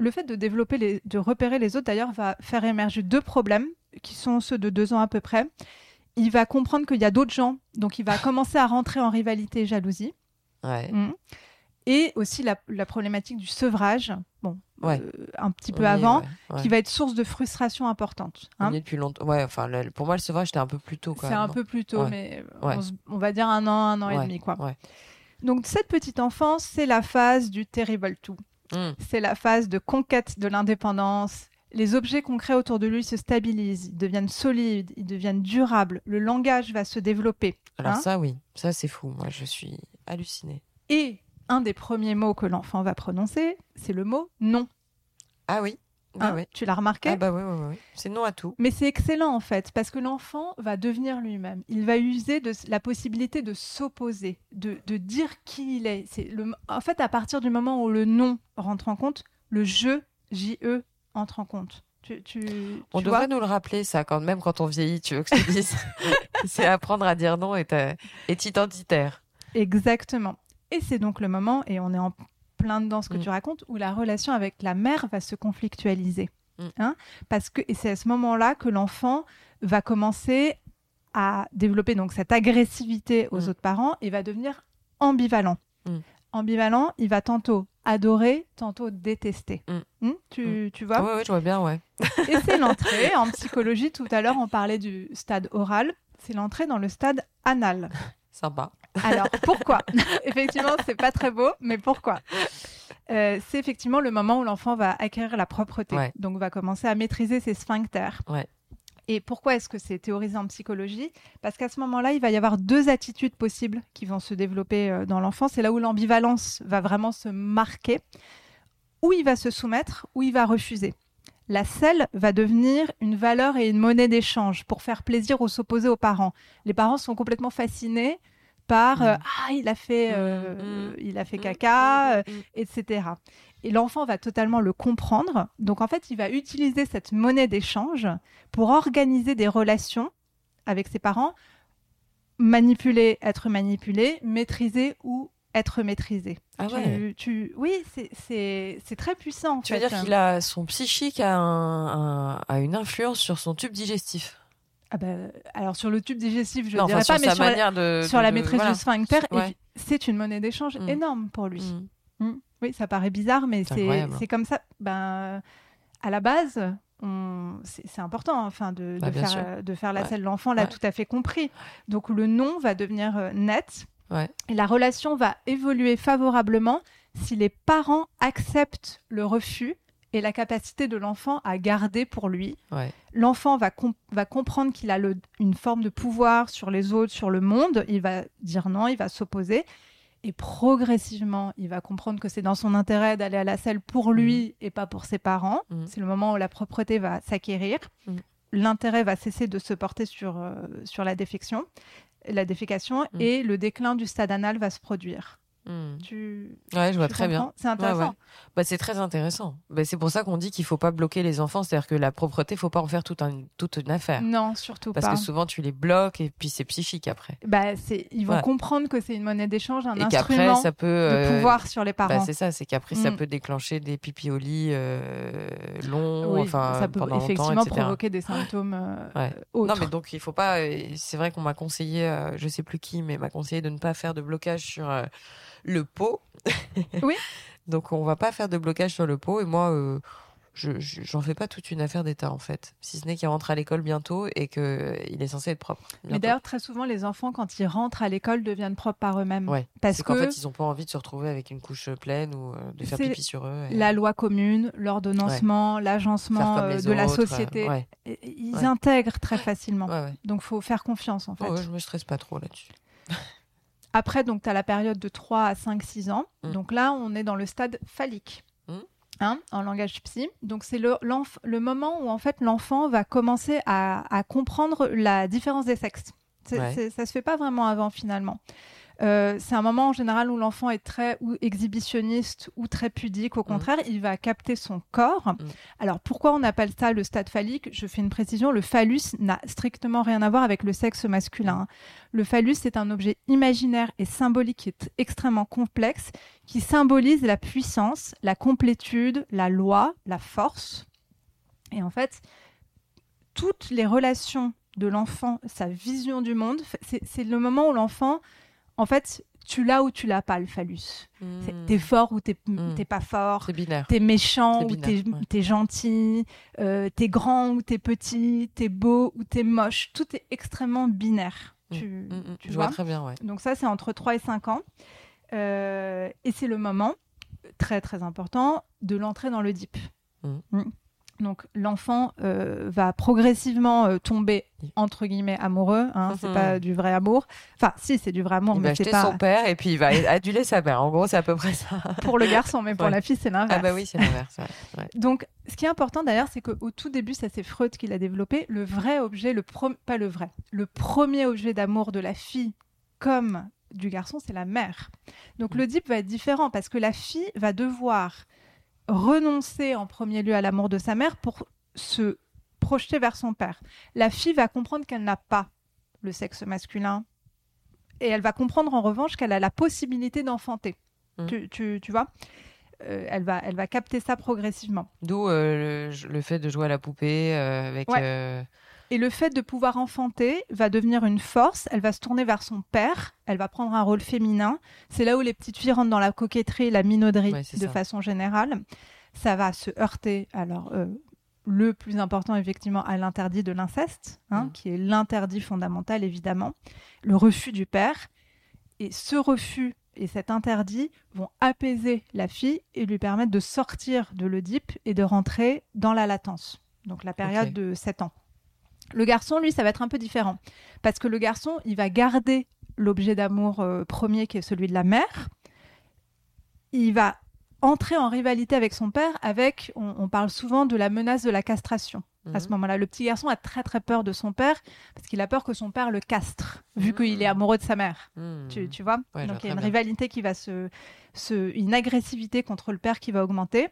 Le fait de développer, les, de repérer les autres, d'ailleurs, va faire émerger deux problèmes, qui sont ceux de deux ans à peu près. Il va comprendre qu'il y a d'autres gens, donc il va [laughs] commencer à rentrer en rivalité et jalousie. Ouais. Mhm. Et aussi la, la problématique du sevrage, bon, Ouais. euh, un petit peu avant, ouais, qui va être source de frustration importante. On hein. y est depuis longtemps. Ouais, enfin, le- pour moi, le sevrage, c'était un peu plus tôt, C'est un peu plus tôt, mais on, on va dire un an, un an et demi, quoi. Donc cette petite enfance, c'est la phase du terrible two. Mm. C'est la phase de conquête de l'indépendance. Les objets concrets autour de lui se stabilisent, ils deviennent solides, ils deviennent durables. Le langage va se développer. Alors hein. ça, oui. Ça, c'est fou. Moi, je suis hallucinée. Et un des premiers mots que l'enfant va prononcer, c'est le mot non. Ah oui Ah Hein, oui. Tu l'as remarqué Ah bah oui, oui, oui. C'est non à tout. Mais c'est excellent en fait, parce que l'enfant va devenir lui-même. Il va user de la possibilité de s'opposer, de, de dire qui il est. C'est le, en fait, à partir du moment où le non rentre en compte, le je, J-E, entre en compte. Tu, tu, On tu devrait vois nous le rappeler, ça, quand même quand on vieillit, tu veux que je te dise. [laughs] [laughs] c'est apprendre à dire non est, euh, est identitaire. Exactement. Et c'est donc le moment, et on est en plein dedans ce que Mm. tu racontes, où la relation avec la mère va se conflictualiser. Mm. Hein Parce que, et c'est à ce moment-là que l'enfant va commencer à développer donc cette agressivité aux Mm. autres parents et va devenir ambivalent. Ambivalent, il va tantôt adorer, tantôt détester. Mm, tu, tu vois? Oui, oui, je vois bien, ouais. Et c'est [laughs] l'entrée en psychologie. Tout à l'heure, on parlait du stade oral. C'est l'entrée dans le stade anal. Sympa. Alors pourquoi? Effectivement, c'est pas très beau, mais pourquoi? Euh, C'est effectivement le moment où l'enfant va acquérir la propreté, Ouais. donc va commencer à maîtriser ses sphincters. Ouais. Et pourquoi est-ce que c'est théorisé en psychologie? Parce qu'à ce moment-là, il va y avoir deux attitudes possibles qui vont se développer euh, dans l'enfant. C'est là où l'ambivalence va vraiment se marquer, où il va se soumettre, où il va refuser. La selle va devenir une valeur et une monnaie d'échange pour faire plaisir ou s'opposer aux parents. Les parents sont complètement fascinés par euh, ah il a fait euh, Mm, mm, il a fait mm, caca euh, mm, mm. etc et l'enfant va totalement le comprendre. Donc en fait il va utiliser cette monnaie d'échange pour organiser des relations avec ses parents manipuler être manipulé maîtriser ou être maîtrisé. Ah ouais. tu, oui c'est très puissant en Tu veux dire qu'il a son psychique a, un- un- a une influence sur son tube digestif ah bah, alors sur le tube digestif je Non, dirais enfin, pas mais sur la, de sur de- la de- maîtrise voilà. du sphincter Ouais. c'est une monnaie d'échange Mm. énorme pour lui Mm. Mm. Oui, ça paraît bizarre, mais C'est comme ça. Ben, à la base, c'est important enfin, de, Bah, de bien faire, sûr. euh, de faire la Ouais. selle. L'enfant l'a Ouais. tout à fait compris. Donc le nom va devenir euh, net. Ouais. Et la relation va évoluer favorablement si les parents acceptent le refus et la capacité de l'enfant à garder pour lui. Ouais. L'enfant va, com- va comprendre qu'il a le- une forme de pouvoir sur les autres, sur le monde. Il va dire non, il va s'opposer. Et progressivement, il va comprendre que c'est dans son intérêt d'aller à la selle pour lui et pas pour ses parents. Mhm. C'est le moment où la propreté va s'acquérir. Mhm. L'intérêt va cesser de se porter sur, euh, sur la défection, la défécation, Mhm. et le déclin du stade anal va se produire. Mm. Tu, Ouais, je vois tu très bien. C'est intéressant. Ouais, ouais. Bah, c'est très intéressant. Bah, c'est pour ça qu'on dit qu'il faut pas bloquer les enfants, c'est-à-dire que la propreté, faut pas en faire toute, un- toute une affaire. Non, surtout Parce pas. que souvent tu les bloques et puis c'est psychique après. Bah, c'est, ils vont Ouais. comprendre que c'est une monnaie d'échange, un et instrument ça peut de euh, pouvoir sur les bah, parents. c'est ça, c'est qu'après ça Mm. peut déclencher des pipi au lit euh, longs, oui, enfin ça peut pendant effectivement longtemps, etc. provoquer des symptômes euh, autres. Non mais donc il faut pas. C'est vrai qu'on m'a conseillé, je sais plus qui, mais m'a conseillé de ne pas faire de blocage sur le pot. [laughs] Oui. donc on va pas faire de blocage sur le pot et moi. euh, je, je- j'en fais pas toute une affaire d'état en fait, si ce n'est qu'il rentre à l'école bientôt et que euh, il est censé être propre. Mais d'ailleurs, très souvent, les enfants, quand ils rentrent à l'école, deviennent propres par eux-mêmes. Ouais. Parce qu'en que fait ils ont pas envie de se retrouver avec une couche pleine ou euh, de faire pipi sur eux. et- la loi commune, l'ordonnancement, l'agencement euh, de la autres, société, ouais. ils intègrent très facilement. Donc, faut faire confiance, en fait. Oh, je me stresse pas trop là-dessus. Après, donc, tu as la période de 3 à 5, 6 ans. Mm. Donc là, on est dans le stade phallique. Mm. Hein, en langage psy. Donc c'est le, le moment où en fait l'enfant va commencer à, à comprendre la différence des sexes. Ouais. ça se fait pas vraiment avant finalement. Euh, c'est un moment en général où l'enfant est très ou exhibitionniste ou très pudique. Au contraire, il va capter son corps. Alors pourquoi on appelle ça le stade phallique? Je fais une précision. Le phallus n'a strictement rien à voir avec le sexe masculin. hein. Le phallus est un objet imaginaire et symbolique qui est extrêmement complexe, qui symbolise la puissance, la complétude, la loi, la force. Et en fait, toutes les relations de l'enfant, sa vision du monde, c'est le moment où l'enfant, en fait, tu l'as ou tu l'as pas le phallus. Hmm. T'es fort ou t'es Mm. t'es pas fort. C'est binaire. T'es méchant ou t'es ouais. t'es gentil, euh, t'es grand ou t'es petit, t'es beau ou t'es moche. Tout est extrêmement binaire. Mm. Tu, Mm, mm. tu Je vois vois très bien, ouais. Donc ça, c'est entre 3 et 5 ans. Euh, et c'est le moment, très très important, de l'entrée dans le dip. Mm. Donc l'enfant euh, va progressivement euh, tomber entre guillemets amoureux. Hein, [laughs] C'est Mhm. pas du vrai amour. Enfin, si, c'est du vrai amour, Il va mais c'est pas son père et puis il va [laughs] aduler sa mère. En gros, c'est à peu près ça. [laughs] pour le garçon, mais pour Ouais. la fille, c'est l'inverse. Ah bah oui, c'est l'inverse. ouais. Ouais. Donc, ce qui est important d'ailleurs, c'est qu'au tout début, ça c'est Freud qui l'a développé. Le vrai objet, le pro- pas le vrai, le premier objet d'amour de la fille comme du garçon, c'est la mère. Donc le dip va être différent parce que la fille va devoir renoncer en premier lieu à l'amour de sa mère pour se projeter vers son père. La fille va comprendre qu'elle n'a pas le sexe masculin et elle va comprendre en revanche qu'elle a la possibilité d'enfanter. Mhm. Tu, tu, tu vois Euh, elle, va, elle va capter ça progressivement. D'où euh, le, le fait de jouer à la poupée euh, avec. Ouais. Et le fait de pouvoir enfanter va devenir une force. Elle va se tourner vers son père. Elle va prendre un rôle féminin. C'est là où les petites filles rentrent dans la coquetterie et la minauderie Ouais, de ça. façon générale. Ça va se heurter. Alors, euh, le plus important, effectivement, à l'interdit de l'inceste, hein, Mm. qui est l'interdit fondamental, évidemment. Le refus du père. Et ce refus et cet interdit vont apaiser la fille et lui permettre de sortir de l'Oedipe et de rentrer dans la latence. Donc la période de 7 ans. Le garçon, lui, ça va être un peu différent. Parce que le garçon, il va garder l'objet d'amour euh, premier qui est celui de la mère. Il va entrer en rivalité avec son père avec, on, on parle souvent de la menace de la castration. À ce mhm. moment-là, le petit garçon a très très peur de son père parce qu'il a peur que son père le castre, vu Mhm. qu'il est amoureux de sa mère. Mhm. Tu, tu vois? Ouais, Donc il y a une bien. rivalité qui va se, se. une agressivité contre le père qui va augmenter.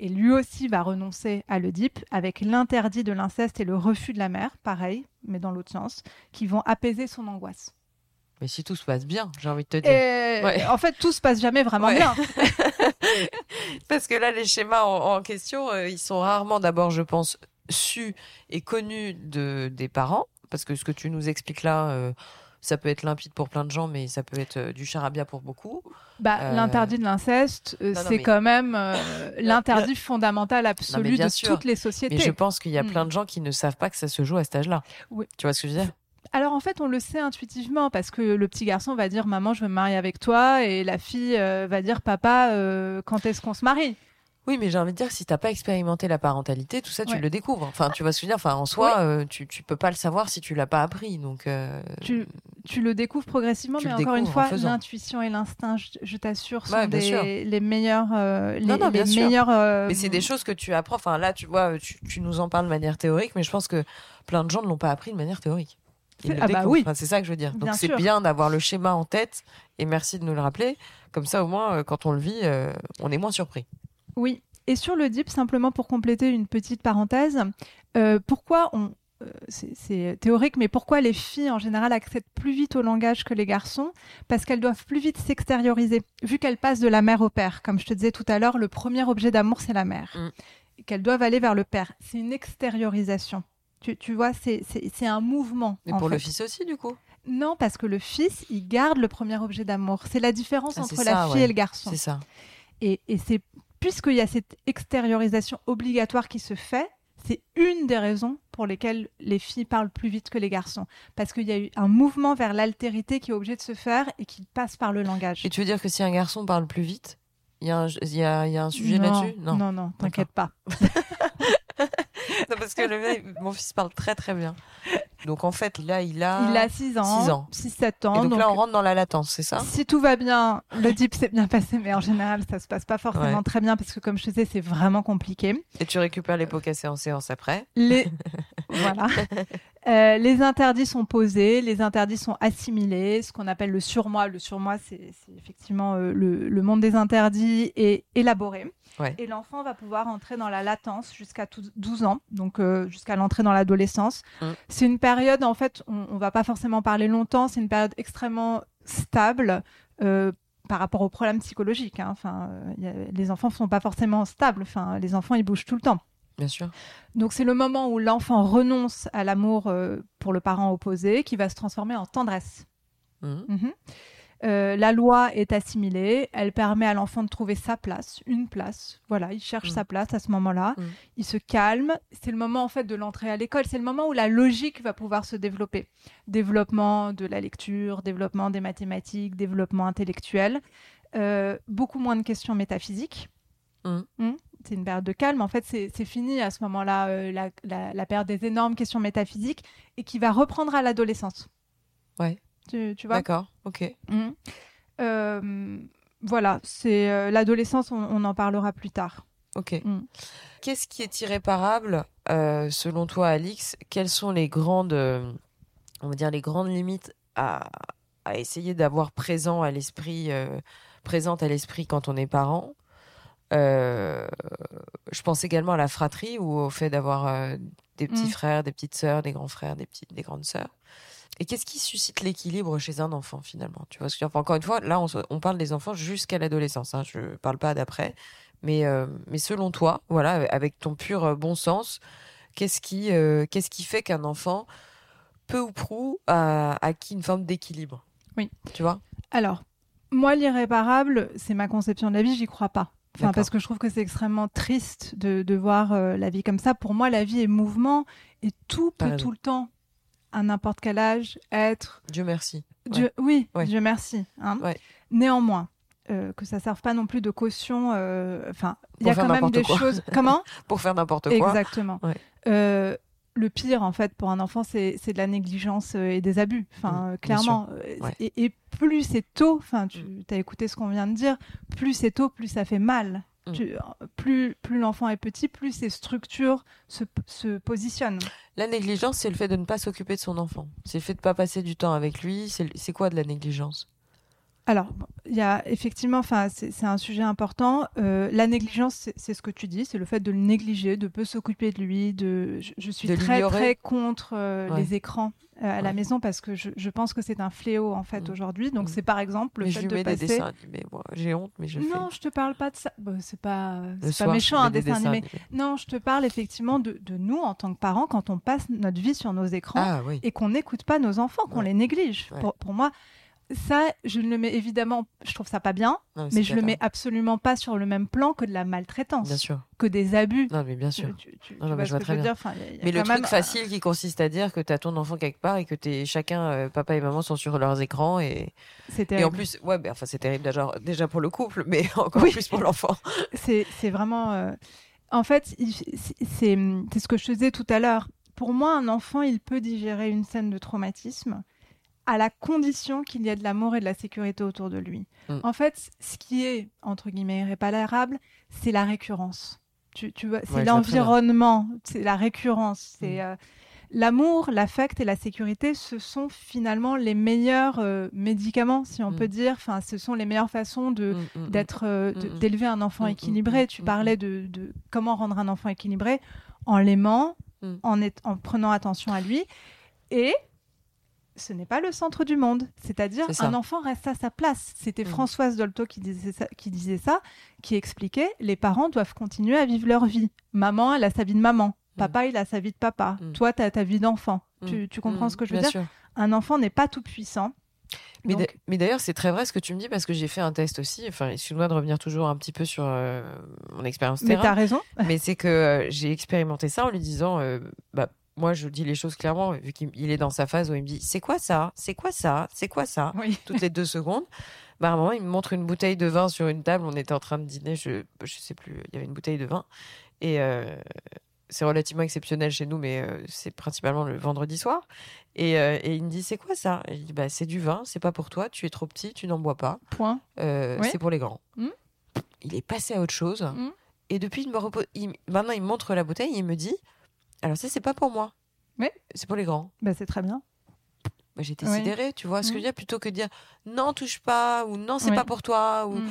Et lui aussi va renoncer à l'Oedipe avec l'interdit de l'inceste et le refus de la mère, pareil, mais dans l'autre sens, qui vont apaiser son angoisse. Mais si tout se passe bien, j'ai envie de te dire. Et Ouais. en fait, tout se passe jamais vraiment Ouais. bien. [laughs] Parce que là, les schémas en, en question, euh, ils sont rarement d'abord, je pense, su et connus de, des parents. Parce que ce que tu nous expliques là, euh, ça peut être limpide pour plein de gens, mais ça peut être euh, du charabia pour beaucoup. Bah, Euh, L'interdit de l'inceste, euh, c'est mais- quand même euh, [laughs] l'interdit fondamental absolu de sûr. toutes les sociétés. Mais je pense qu'il y a Mm. plein de gens qui ne savent pas que ça se joue à cet âge-là. Oui. Tu vois ce que je veux dire? Alors en fait, on le sait intuitivement parce que le petit garçon va dire maman, je veux me marier avec toi, et la fille va dire papa, quand est-ce qu'on se marie? Oui, mais j'ai envie de dire, si t'as pas expérimenté la parentalité, tout ça, tu Ouais. le découvres. Enfin, tu que je veux dire Enfin, en soi, Oui. euh, tu, tu peux pas le savoir si tu l'as pas appris. Donc, euh, tu, tu le découvres progressivement, mais encore une fois, l'intuition et l'instinct, je, je t'assure, sont Ouais, des, les meilleurs, euh, les, Non, non, bien les sûr. meilleurs. Mais c'est des choses que tu apprends. Enfin, là, tu vois, tu, tu nous en parles de manière théorique, mais je pense que plein de gens ne l'ont pas appris de manière théorique. Ah bah oui. Enfin, c'est ça que je veux dire. Donc, c'est bien d'avoir le schéma en tête. Et merci de nous le rappeler. Comme ça, au moins, quand on le vit, on est moins surpris. Oui. Et sur le DIP, simplement pour compléter une petite parenthèse, euh, pourquoi on. euh, c'est- théorique, mais pourquoi les filles en général accèdent plus vite au langage que les garçons? Parce qu'elles doivent plus vite s'extérioriser. Vu qu'elles passent de la mère au père, comme je te disais tout à l'heure, le premier objet d'amour, c'est la mère. Mm. Et Qu'elles doivent aller vers le père. C'est une extériorisation. Tu, tu vois, c'est- un mouvement. En pour le fils aussi, du coup? Non, parce que le fils, il garde le premier objet d'amour. C'est la différence Ah, entre la fille ouais. et le garçon. C'est ça. Et, et c'est puisqu'il y a cette extériorisation obligatoire qui se fait, c'est une des raisons pour lesquelles les filles parlent plus vite que les garçons. Parce qu'il y a eu un mouvement vers l'altérité qui est obligé de se faire et qui passe par le langage. Et tu veux dire que si un garçon parle plus vite, il y, a y a, il y a un sujet non, là-dessus? Non, non, t'inquiète pas. [laughs] Non, parce que le mec, mon fils parle très très bien. Donc en fait, là, il a. Il a 6 ans, six ans. 6-7 Et ans. donc, donc là, on rentre dans la latence, c'est ça? Si tout va bien, le dip s'est bien passé, mais en général, ça se passe pas forcément Ouais. très bien parce que, comme je te disais, c'est vraiment compliqué. Et tu récupères les pots cassés en séance après? Les [laughs] voilà. Euh, les interdits sont posés, les interdits sont assimilés, ce qu'on appelle le surmoi. Le surmoi, c'est c'est effectivement euh, le, le monde des interdits est élaboré. Ouais. Et l'enfant va pouvoir entrer dans la latence jusqu'à tout- 12 ans, donc euh, jusqu'à l'entrée dans l'adolescence. Mm. C'est une période, en fait, on, on va pas forcément parler longtemps, c'est une période extrêmement stable. euh, par rapport aux problèmes psychologiques, hein. enfin, euh, a- les enfants sont pas forcément stables. Enfin, les enfants ils bougent tout le temps. Bien sûr. Donc c'est le moment où l'enfant renonce à l'amour euh, pour le parent opposé qui va se transformer en tendresse. Mhm. Mhm. Euh, la loi est assimilée, elle permet à l'enfant de trouver sa place, une place. Voilà, il cherche Mm. sa place à ce moment-là. Mm. Il se calme. C'est le moment en fait de l'entrée à l'école. C'est le moment où la logique va pouvoir se développer. Développement de la lecture, développement des mathématiques, développement intellectuel. Euh, beaucoup moins de questions métaphysiques. Mm. C'est une période de calme. En fait, c'est c'est fini à ce moment-là euh, la, la, la période des énormes questions métaphysiques et qui va reprendre à l'adolescence. Ouais. Tu, tu vois D'accord, ok. Mhm. Euh, voilà, c'est euh, l'adolescence, on, on en parlera plus tard. Ok. Mm. Qu'est-ce qui est irréparable, euh, selon toi, Alix? Quelles sont les grandes, on va dire, les grandes limites à, à essayer d'avoir présent à l'esprit, présente à l'esprit quand on est parent? Je pense également à la fratrie ou au fait d'avoir des petits Mm. frères, des petites sœurs, des grands frères, des petites, des grandes sœurs. Et qu'est-ce qui suscite l'équilibre chez un enfant finalement Tu vois, enfin, encore une fois, là, on, parle des enfants jusqu'à l'adolescence. Hein, je parle pas d'après. Mais, euh, mais selon toi, voilà, avec ton pur euh, bon sens, qu'est-ce qui, euh, qu'est-ce qui fait qu'un enfant, peu ou prou, a acquis une forme d'équilibre? Oui. Tu vois? Alors, moi, l'irréparable, c'est ma conception de la vie, j'y crois pas. Enfin, parce que je trouve que c'est extrêmement triste de, de voir euh, la vie comme ça. Pour moi, la vie est mouvement et tout peut tout le temps, à n'importe quel âge, être. Dieu merci. Dieu, oui, Ouais. Dieu merci. hein. Ouais. Néanmoins, euh, que ça serve pas non plus de caution. euh, Enfin, il y a quand même des quoi. choses. [laughs] Comment? Pour faire n'importe quoi. Exactement. Ouais. Euh, le pire, en fait, pour un enfant, c'est de la négligence et des abus. Enfin, Mm, clairement. Ouais. Et, et plus c'est tôt, enfin, tu Mm. as écouté ce qu'on vient de dire, plus c'est tôt, plus ça fait mal. Mm. Tu- plus plus l'enfant est petit, plus ses structures se, se positionnent. La négligence, c'est le fait de ne pas s'occuper de son enfant. C'est le fait de pas passer du temps avec lui. C'est quoi de la négligence? Alors, il y a effectivement, enfin, c'est un sujet important. Euh, la négligence, c'est- ce que tu dis, c'est le fait de le négliger, de peu s'occuper de lui. De, je, je suis De très très contre euh, Ouais. les écrans euh, à la maison parce que je, je pense que c'est un fléau en fait Mm. aujourd'hui. Donc Mm. c'est par exemple le Mais je fait lui de mets des passer. dessins animés. Moi, j'ai honte, mais je non, je te parle pas de ça. Bon, c'est pas, soir, pas je méchant un des dessin animé. Non, je te parle effectivement de, de nous en tant que parents quand on passe notre vie sur nos écrans Ah oui. et qu'on n'écoute pas nos enfants, qu'on Ouais. les néglige. Pour moi, ça, je ne le mets évidemment, je trouve ça pas bien, Non, mais je le mets absolument pas sur le même plan que de la maltraitance, Bien sûr. que des abus. Non, mais bien sûr. tu- tu- Non, tu non, mais je vois très bien. dire Enfin, il y a- il y a Mais le truc même, facile qui consiste à dire que tu as ton enfant quelque part et que chacun, euh, papa et maman sont sur leurs écrans et, et terrible. en plus, ouais, ben, enfin c'est terrible déjà, déjà pour le couple, mais [laughs] encore Oui. plus pour l'enfant. c'est vraiment. euh, En fait, c'est ce que je te disais tout à l'heure. Pour moi, un enfant, il peut digérer une scène de traumatisme à la condition qu'il y ait de l'amour et de la sécurité autour de lui. Mm. En fait, ce qui est entre guillemets irréparable, c'est la récurrence. Tu, tu vois, Ouais, c'est l'environnement, c'est la récurrence, c'est Mm. euh, L'amour, l'affect et la sécurité, ce sont finalement les meilleurs euh, médicaments, si on Mm. peut dire. Enfin, ce sont les meilleures façons de, d'être euh, d'élever un enfant équilibré. tu parlais de, de comment rendre un enfant équilibré en l'aimant, en, est- en prenant attention à lui. Et ce n'est pas le centre du monde. C'est-à-dire, un enfant reste à sa place. C'était Mm. Françoise Dolto qui disait, ça, qui disait ça, qui expliquait les parents doivent continuer à vivre leur vie. Maman, elle a sa vie de maman. Papa, il a sa vie de papa. Mm. Toi, tu as ta vie d'enfant. Mm. Tu, tu comprends Mm, ce que je veux bien dire sûr. Un enfant n'est pas tout puissant. Mais d'ailleurs, c'est très vrai ce que tu me dis parce que j'ai fait un test aussi. Enfin, excuse-moi de revenir toujours un petit peu sur euh, mon expérience Mais t'as raison. mais c'est que euh, j'ai expérimenté ça en lui disant, euh, bah, moi je dis les choses clairement, vu qu'il il est dans sa phase où il me dit, c'est quoi ça? C'est quoi ça? C'est quoi ça? Oui. [laughs] Toutes les deux secondes. Bah, à un moment, il me montre une bouteille de vin sur une table. On était en train de dîner, je, je sais plus, il y avait une bouteille de vin. Et euh, c'est relativement exceptionnel chez nous, mais euh, c'est principalement le vendredi soir. Et, euh, et il me dit, c'est quoi ça? Et Je dis, bah, c'est du vin, c'est pas pour toi, tu es trop petit, tu n'en bois pas. Point. Ouais. C'est pour les grands. Mm. Il est passé à autre chose. Mm. Et depuis, il me repose, il- maintenant, il me montre la bouteille et il me dit Alors, ça, c'est pas pour moi. Ouais. C'est pour les grands. Bah, c'est très bien. Bah, J'étais Oui. sidérée, tu vois ce que Mm. je veux dire Plutôt que de dire Non, touche pas, ou non, c'est pas pour toi. Ou... Mm.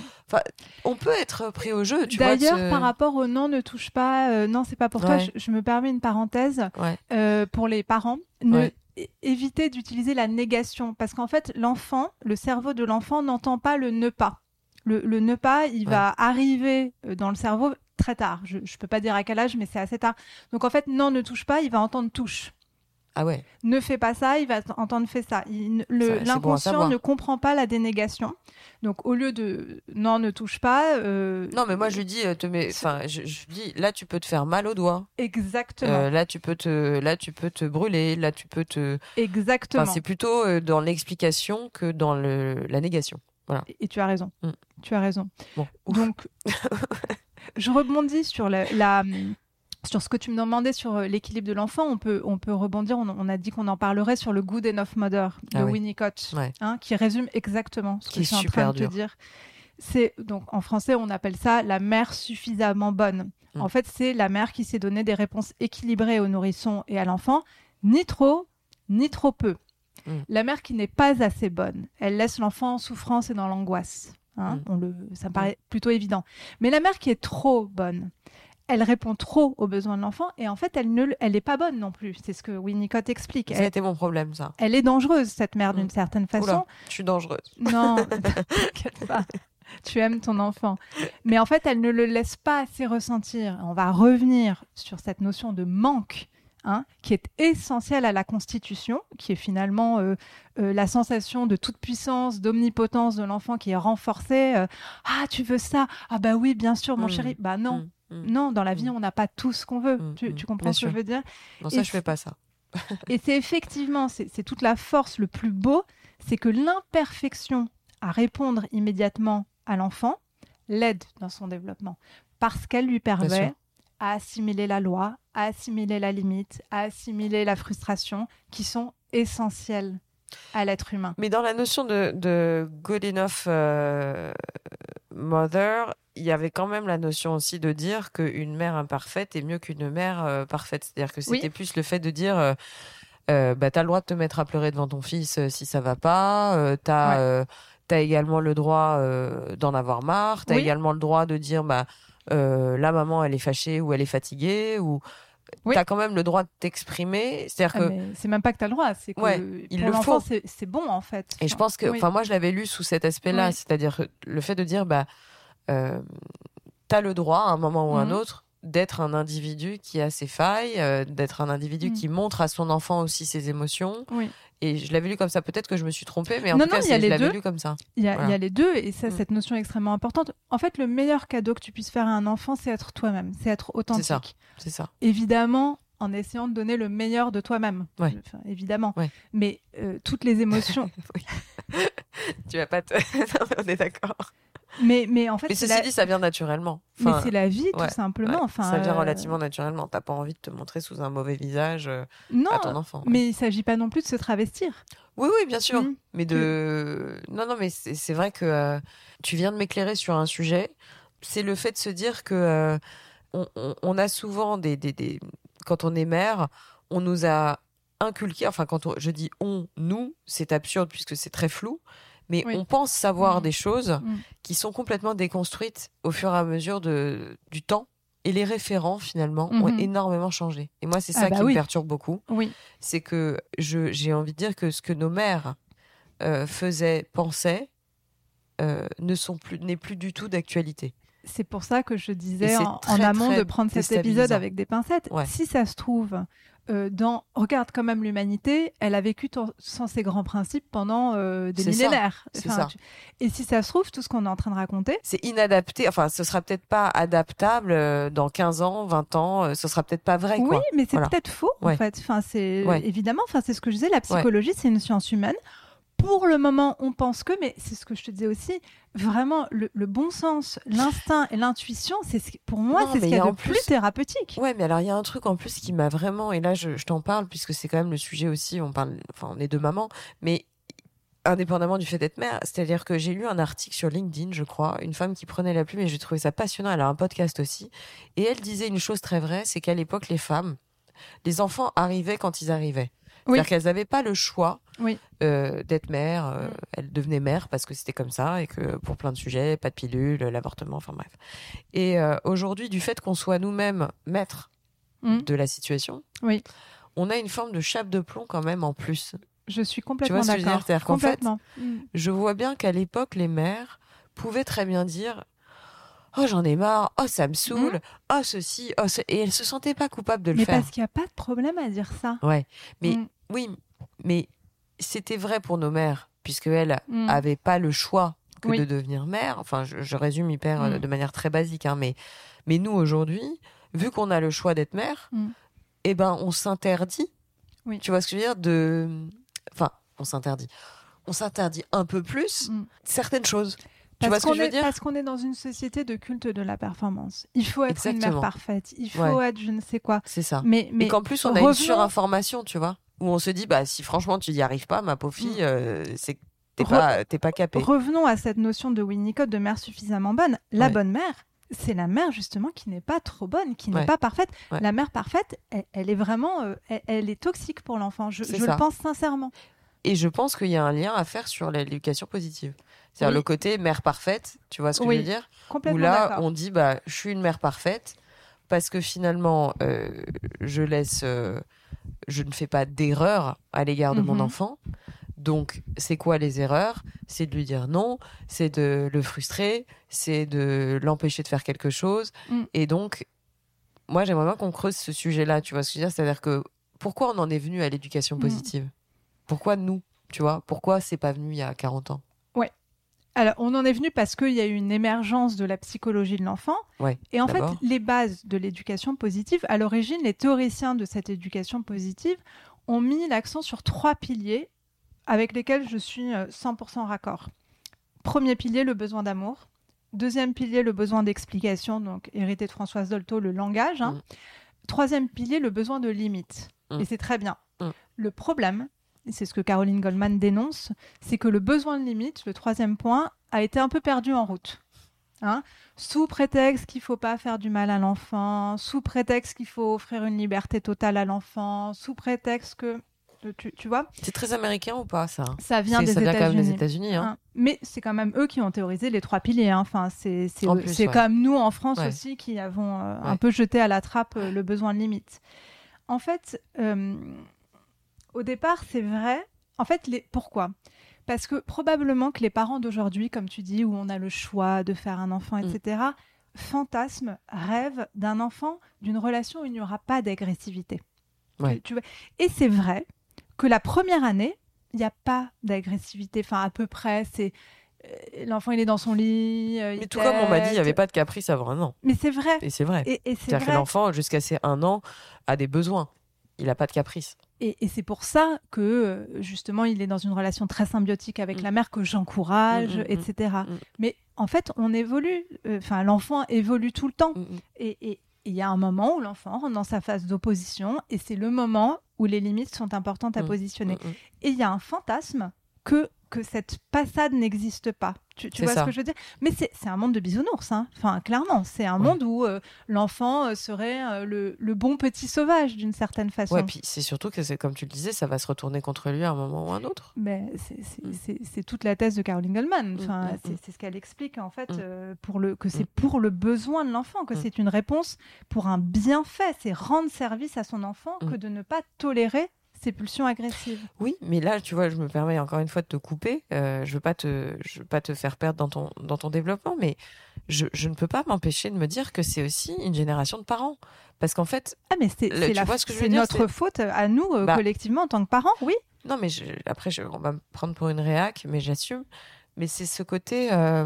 On peut être pris au jeu, tu vois. D'ailleurs, se- par rapport au non, ne touche pas, euh, non, c'est pas pour toi, je, je me permets une parenthèse Ouais. euh, pour les parents. Ne, Ouais. é- Évitez d'utiliser la négation parce qu'en fait, l'enfant, le cerveau de l'enfant n'entend pas le ne pas. Le, le ne pas, il Ouais. va arriver euh, dans le cerveau très tard. Je, je peux pas dire à quel âge, mais c'est assez tard. Donc en fait, non, ne touche pas, il va entendre touche. Ah ouais. Ne fais pas ça, il va entendre fais ça. Bon L'inconscient ne comprend pas la dénégation. Donc au lieu de non, ne touche pas. euh, Non, mais moi je lui dis, euh, te mets, enfin, je, dis, là tu peux te faire mal au doigt. Exactement. Euh, là tu peux te, là tu peux te brûler. Là tu peux te. exactement. Enfin, c'est plutôt dans l'explication que dans le, la négation. Et et tu as raison. Mm. Tu as raison. Bon. Donc, [laughs] [laughs] je rebondis sur la, la- sur ce que tu me demandais sur euh, l'équilibre de l'enfant. On peut, on peut rebondir. On, on a dit qu'on en parlerait sur le Good Enough Mother de Ah oui. Winnicott, Ouais. hein, qui résume exactement ce Qui que je suis en train de dur. te dire. C'est donc en français on appelle ça la mère suffisamment bonne. Mm. En fait, c'est la mère qui sait donner des réponses équilibrées au nourrisson et à l'enfant, ni trop, ni trop peu. Mm. La mère qui n'est pas assez bonne, elle laisse l'enfant en souffrance et dans l'angoisse. Hein, Mm. on le, ça me paraît plutôt évident. Mais la mère qui est trop bonne, elle répond trop aux besoins de l'enfant et en fait, elle ne, elle est pas bonne non plus. C'est ce que Winnicott explique. Ça a Elle, été mon problème, ça. elle est dangereuse cette mère Mm. d'une certaine façon. Oula, je suis dangereuse. Non, [laughs] t'inquiète pas. Tu aimes ton enfant. Mais en fait, elle ne le laisse pas assez ressentir. On va revenir sur cette notion de manque, hein, qui est essentielle à la constitution, qui est finalement euh, euh, la sensation de toute puissance, d'omnipotence de l'enfant qui est renforcée. euh, ah, tu veux ça? Ah bah oui, bien sûr, mon Mm. chéri. Bah non. Mm, mm. Non, dans la vie, on n'a pas tout ce qu'on veut. Tu, tu comprends ce que je veux dire? Non, ça je fais pas ça. [laughs] et c'est effectivement, c'est toute la force, le plus beau, c'est que l'imperfection à répondre immédiatement à l'enfant l'aide dans son développement parce qu'elle lui permet à assimiler la loi, à assimiler la limite, à assimiler la frustration qui sont essentielles à l'être humain. Mais dans la notion de, de good enough euh, mother, il y avait quand même la notion aussi de dire qu'une mère imparfaite est mieux qu'une mère euh, parfaite. C'est-à-dire que Oui. c'était plus le fait de dire, euh, euh, bah t'as le droit de te mettre à pleurer devant ton fils si ça va pas. T'as Ouais. également le droit d'en avoir marre. T'as Oui. également le droit de dire, bah la maman elle est fâchée ou elle est fatiguée ou Oui. t'as quand même le droit de t'exprimer. C'est-à-dire Ah, que c'est même pas que tu as le droit, c'est que Ouais, il pour le faut. c'est c'est bon en fait. Et je pense que, Oui. enfin, moi, je l'avais lu sous cet aspect-là, Oui. c'est-à-dire le fait de dire, bah, euh, t'as le droit, à un moment ou à un Mhm. autre, d'être un individu qui a ses failles, euh, d'être un individu Mhm. qui montre à son enfant aussi ses émotions. Oui. Et je l'avais lu comme ça. Peut-être que je me suis trompée, mais en Non, tout non, y a c'est- je les l'avais deux. lu comme ça. Il y, a, Voilà. il y a les deux, et ça, Mm. cette notion est extrêmement importante. En fait, le meilleur cadeau que tu puisses faire à un enfant, c'est être toi-même, c'est être authentique. ça. C'est ça. Évidemment, en essayant de donner le meilleur de toi-même. Ouais. Enfin, évidemment. Ouais. Mais euh, toutes les émotions. [laughs] [laughs] Tu vas pas te. [laughs] Non, on est d'accord. Mais, mais en fait, Mais ceci la... dit, ça vient naturellement. mais c'est la vie, ouais, tout simplement. ouais, enfin, ça vient euh, relativement naturellement. T'as pas envie de te montrer sous un mauvais visage euh, Non, à ton enfant. mais il s'agit pas non plus de se travestir. Oui, oui, bien sûr. Mm. Mais de. Non, non, mais c'est vrai que euh, tu viens de m'éclairer sur un sujet. C'est le fait de se dire que on, on- on a souvent des, des, des. Quand on est mère, on nous a inculqué. Enfin, quand on- je dis on, nous, c'est absurde puisque c'est très flou. Mais Oui. on pense savoir Mm. des choses Mm. qui sont complètement déconstruites au fur et à mesure de, du temps. Et les référents, finalement, ont Mhm. énormément changé. Et moi, c'est Ah ça bah qui oui. me perturbe beaucoup Oui, c'est que je j'ai envie de dire que ce que nos mères euh, faisaient, pensaient, euh, ne sont plus n'est plus du tout d'actualité. C'est pour ça que je disais en, amont de prendre cet épisode avec des pincettes. Ouais. Si ça se trouve, euh, dans regarde quand même l'humanité, elle a vécu sans ses grands principes pendant euh, des ça. millénaires. Tu- Et si ça se trouve, tout ce qu'on est en train de raconter, C'est inadapté, enfin ce sera peut-être pas adaptable euh, dans 15 ans, 20 ans, ce sera peut-être pas vrai oui, quoi. mais c'est Voilà. peut-être faux en fait. Enfin, c'est Ouais. évidemment, enfin c'est ce que je disais. La psychologie, c'est une science humaine. Pour le moment, on pense que, mais c'est ce que je te disais aussi, vraiment, le, le bon sens, l'instinct et l'intuition, c'est ce pour moi, c'est ce qu'il y a de plus- thérapeutique. Ouais, mais alors il y a un truc en plus qui m'a vraiment et là je, je t'en parle puisque c'est quand même le sujet aussi, on parle enfin on est deux mamans, mais indépendamment du fait d'être mère, c'est-à-dire que j'ai lu un article sur LinkedIn, je crois, une femme qui prenait la plume et j'ai trouvé ça passionnant, elle a un podcast aussi et elle disait une chose très vraie, c'est qu'à l'époque les femmes les enfants arrivaient quand ils arrivaient. Oui. C'est-à-dire qu'elles n'avaient pas le choix Oui. euh, d'être mère. euh, Mm. Elles devenaient mères parce que c'était comme ça et que pour plein de sujets, pas de pilule, l'avortement, enfin bref. Et euh, aujourd'hui, du fait qu'on soit nous-mêmes maîtres Mm. de la situation, Oui. on a une forme de chape de plomb quand même en plus. Je suis complètement que je dire? d'accord. Fait. Mm. Je vois bien qu'à l'époque, les mères pouvaient très bien dire oh j'en ai marre, oh ça me saoule, oh ceci, oh ce... et elle se sentait pas coupable de le Mais faire. parce qu'il n'y a pas de problème à dire ça. Ouais, mais Mm. oui, mais c'était vrai pour nos mères puisque elles Mm. avaient pas le choix que Oui. de devenir mère. Enfin, je, je résume hyper euh, Mm. de manière très basique, hein, mais mais nous aujourd'hui, vu qu'on a le choix d'être mère, Mm. eh ben on s'interdit. Oui. Tu vois ce que je veux dire de, enfin, on s'interdit. On s'interdit un peu plus certaines choses. Tu Parce vois ce que qu'on je veux est- dire Parce qu'on est dans une société de culte de la performance. Il faut être une mère parfaite. Il faut Ouais. être je ne sais quoi. C'est ça. Mais, mais et qu'en plus on a une revenons- surinformation, tu vois, où on se dit bah si franchement tu n'y arrives pas, ma pauvre fille, Mm. euh, c'est que t'es Re- pas t'es pas capée. Revenons à cette notion de Winnicott de mère suffisamment bonne. La Ouais. bonne mère, c'est la mère justement qui n'est pas trop bonne, qui n'est Ouais. pas parfaite. Ouais. La mère parfaite, elle, elle est vraiment, euh, elle, elle est toxique pour l'enfant. Je, le pense sincèrement. Et je pense qu'il y a un lien à faire sur l'éducation positive. C'est-à-dire Oui. le côté mère parfaite, tu vois ce que Oui, je veux dire? Où là, on dit, bah, je suis une mère parfaite parce que finalement, euh, je laisse, euh, je ne fais pas d'erreur à l'égard de mon Mhm. enfant. Donc, c'est quoi les erreurs? C'est de lui dire non, c'est de le frustrer, c'est de l'empêcher de faire quelque chose. Mm. Et donc, moi, j'aimerais bien qu'on creuse ce sujet-là, tu vois ce que je veux dire? C'est-à-dire que pourquoi on en est venu à l'éducation Mm. positive? Pourquoi nous? Tu vois? Pourquoi c'est pas venu il y a 40 ans? Alors, on en est venu parce qu'il y a eu une émergence de la psychologie de l'enfant. Ouais. Et en fait, les bases de l'éducation positive, à l'origine, les théoriciens de cette éducation positive ont mis l'accent sur trois piliers avec lesquels je suis euh, 100% raccord. Premier pilier, le besoin d'amour. Deuxième pilier, le besoin d'explication, donc hérité de Françoise Dolto, le langage. hein. Mm. Troisième pilier, le besoin de limite. Mm. Et c'est très bien. Mm. Le problème, c'est ce que Caroline Goldman dénonce, c'est que le besoin de limite, le troisième point, a été un peu perdu en route. Hein sous prétexte qu'il faut pas faire du mal à l'enfant, sous prétexte qu'il faut offrir une liberté totale à l'enfant, sous prétexte que tu, tu vois, C'est très américain ou pas, ça? Ça vient des Ça vient quand même des États-Unis. Hein. Hein. Mais c'est quand même eux qui ont théorisé les trois piliers. hein. Enfin, c'est c'est ouais. quand même nous en France Ouais. aussi qui avons euh, un peu jeté à la trappe euh, le besoin de limite. En fait, euh, au départ, c'est vrai. En fait, les... pourquoi? Parce que probablement que les parents d'aujourd'hui, comme tu dis, où on a le choix de faire un enfant, Mm. etc., fantasment, rêvent d'un enfant, d'une relation où il n'y aura pas d'agressivité. Ouais. Tu- Et c'est vrai que la première année, il n'y a pas d'agressivité. Enfin, à peu près, c'est euh, l'enfant, il est dans son lit. euh, il Mais tout comme on m'a dit, il n'y avait pas de caprice avant un an. Mais c'est vrai. Et c'est vrai. Et, et c'est C'est-à-dire que l'enfant, jusqu'à ses un an, a des besoins. Il n'a pas de caprice. Et, et c'est pour ça que euh, justement, il est dans une relation très symbiotique avec Mm. la mère que j'encourage, Mm, mm, etc. Mais en fait, on évolue. Euh, Enfin, l'enfant évolue tout le temps. Et il y a un moment où l'enfant rentre dans sa phase d'opposition, et c'est le moment où les limites sont importantes à positionner. Et il y a un fantasme que, que cette passade n'existe pas. Tu, vois ça. ce que je veux dire? Mais c'est un monde de bisounours, hein. enfin, clairement. C'est un Ouais. monde où euh, l'enfant euh, serait euh, le, le bon petit sauvage, d'une certaine façon. Ouais, puis c'est surtout que c'est comme tu le disais, ça va se retourner contre lui à un moment ou à un autre. Mais c'est- Mm. toute la thèse de Caroline Goldman. Enfin, Mm, mm, c'est mm. c'est ce qu'elle explique en fait Mm. euh, pour le que c'est pour le besoin de l'enfant, que c'est une réponse pour un bienfait. C'est rendre service à son enfant que de ne pas tolérer ses pulsions agressives. Oui, mais là, tu vois, je me permets encore une fois de te couper. Euh, je veux pas te, je veux pas te faire perdre dans ton, dans ton développement, mais je, je ne peux pas m'empêcher de me dire que c'est aussi une génération de parents. Parce qu'en fait, Ah mais c'est Le- c'est tu la- vois ce que je veux c'est dire, notre faute à nous euh, Bah. collectivement en tant que parents. Oui. non, mais je- après, je, on va me prendre pour une réac, mais j'assume. Mais c'est ce côté, euh,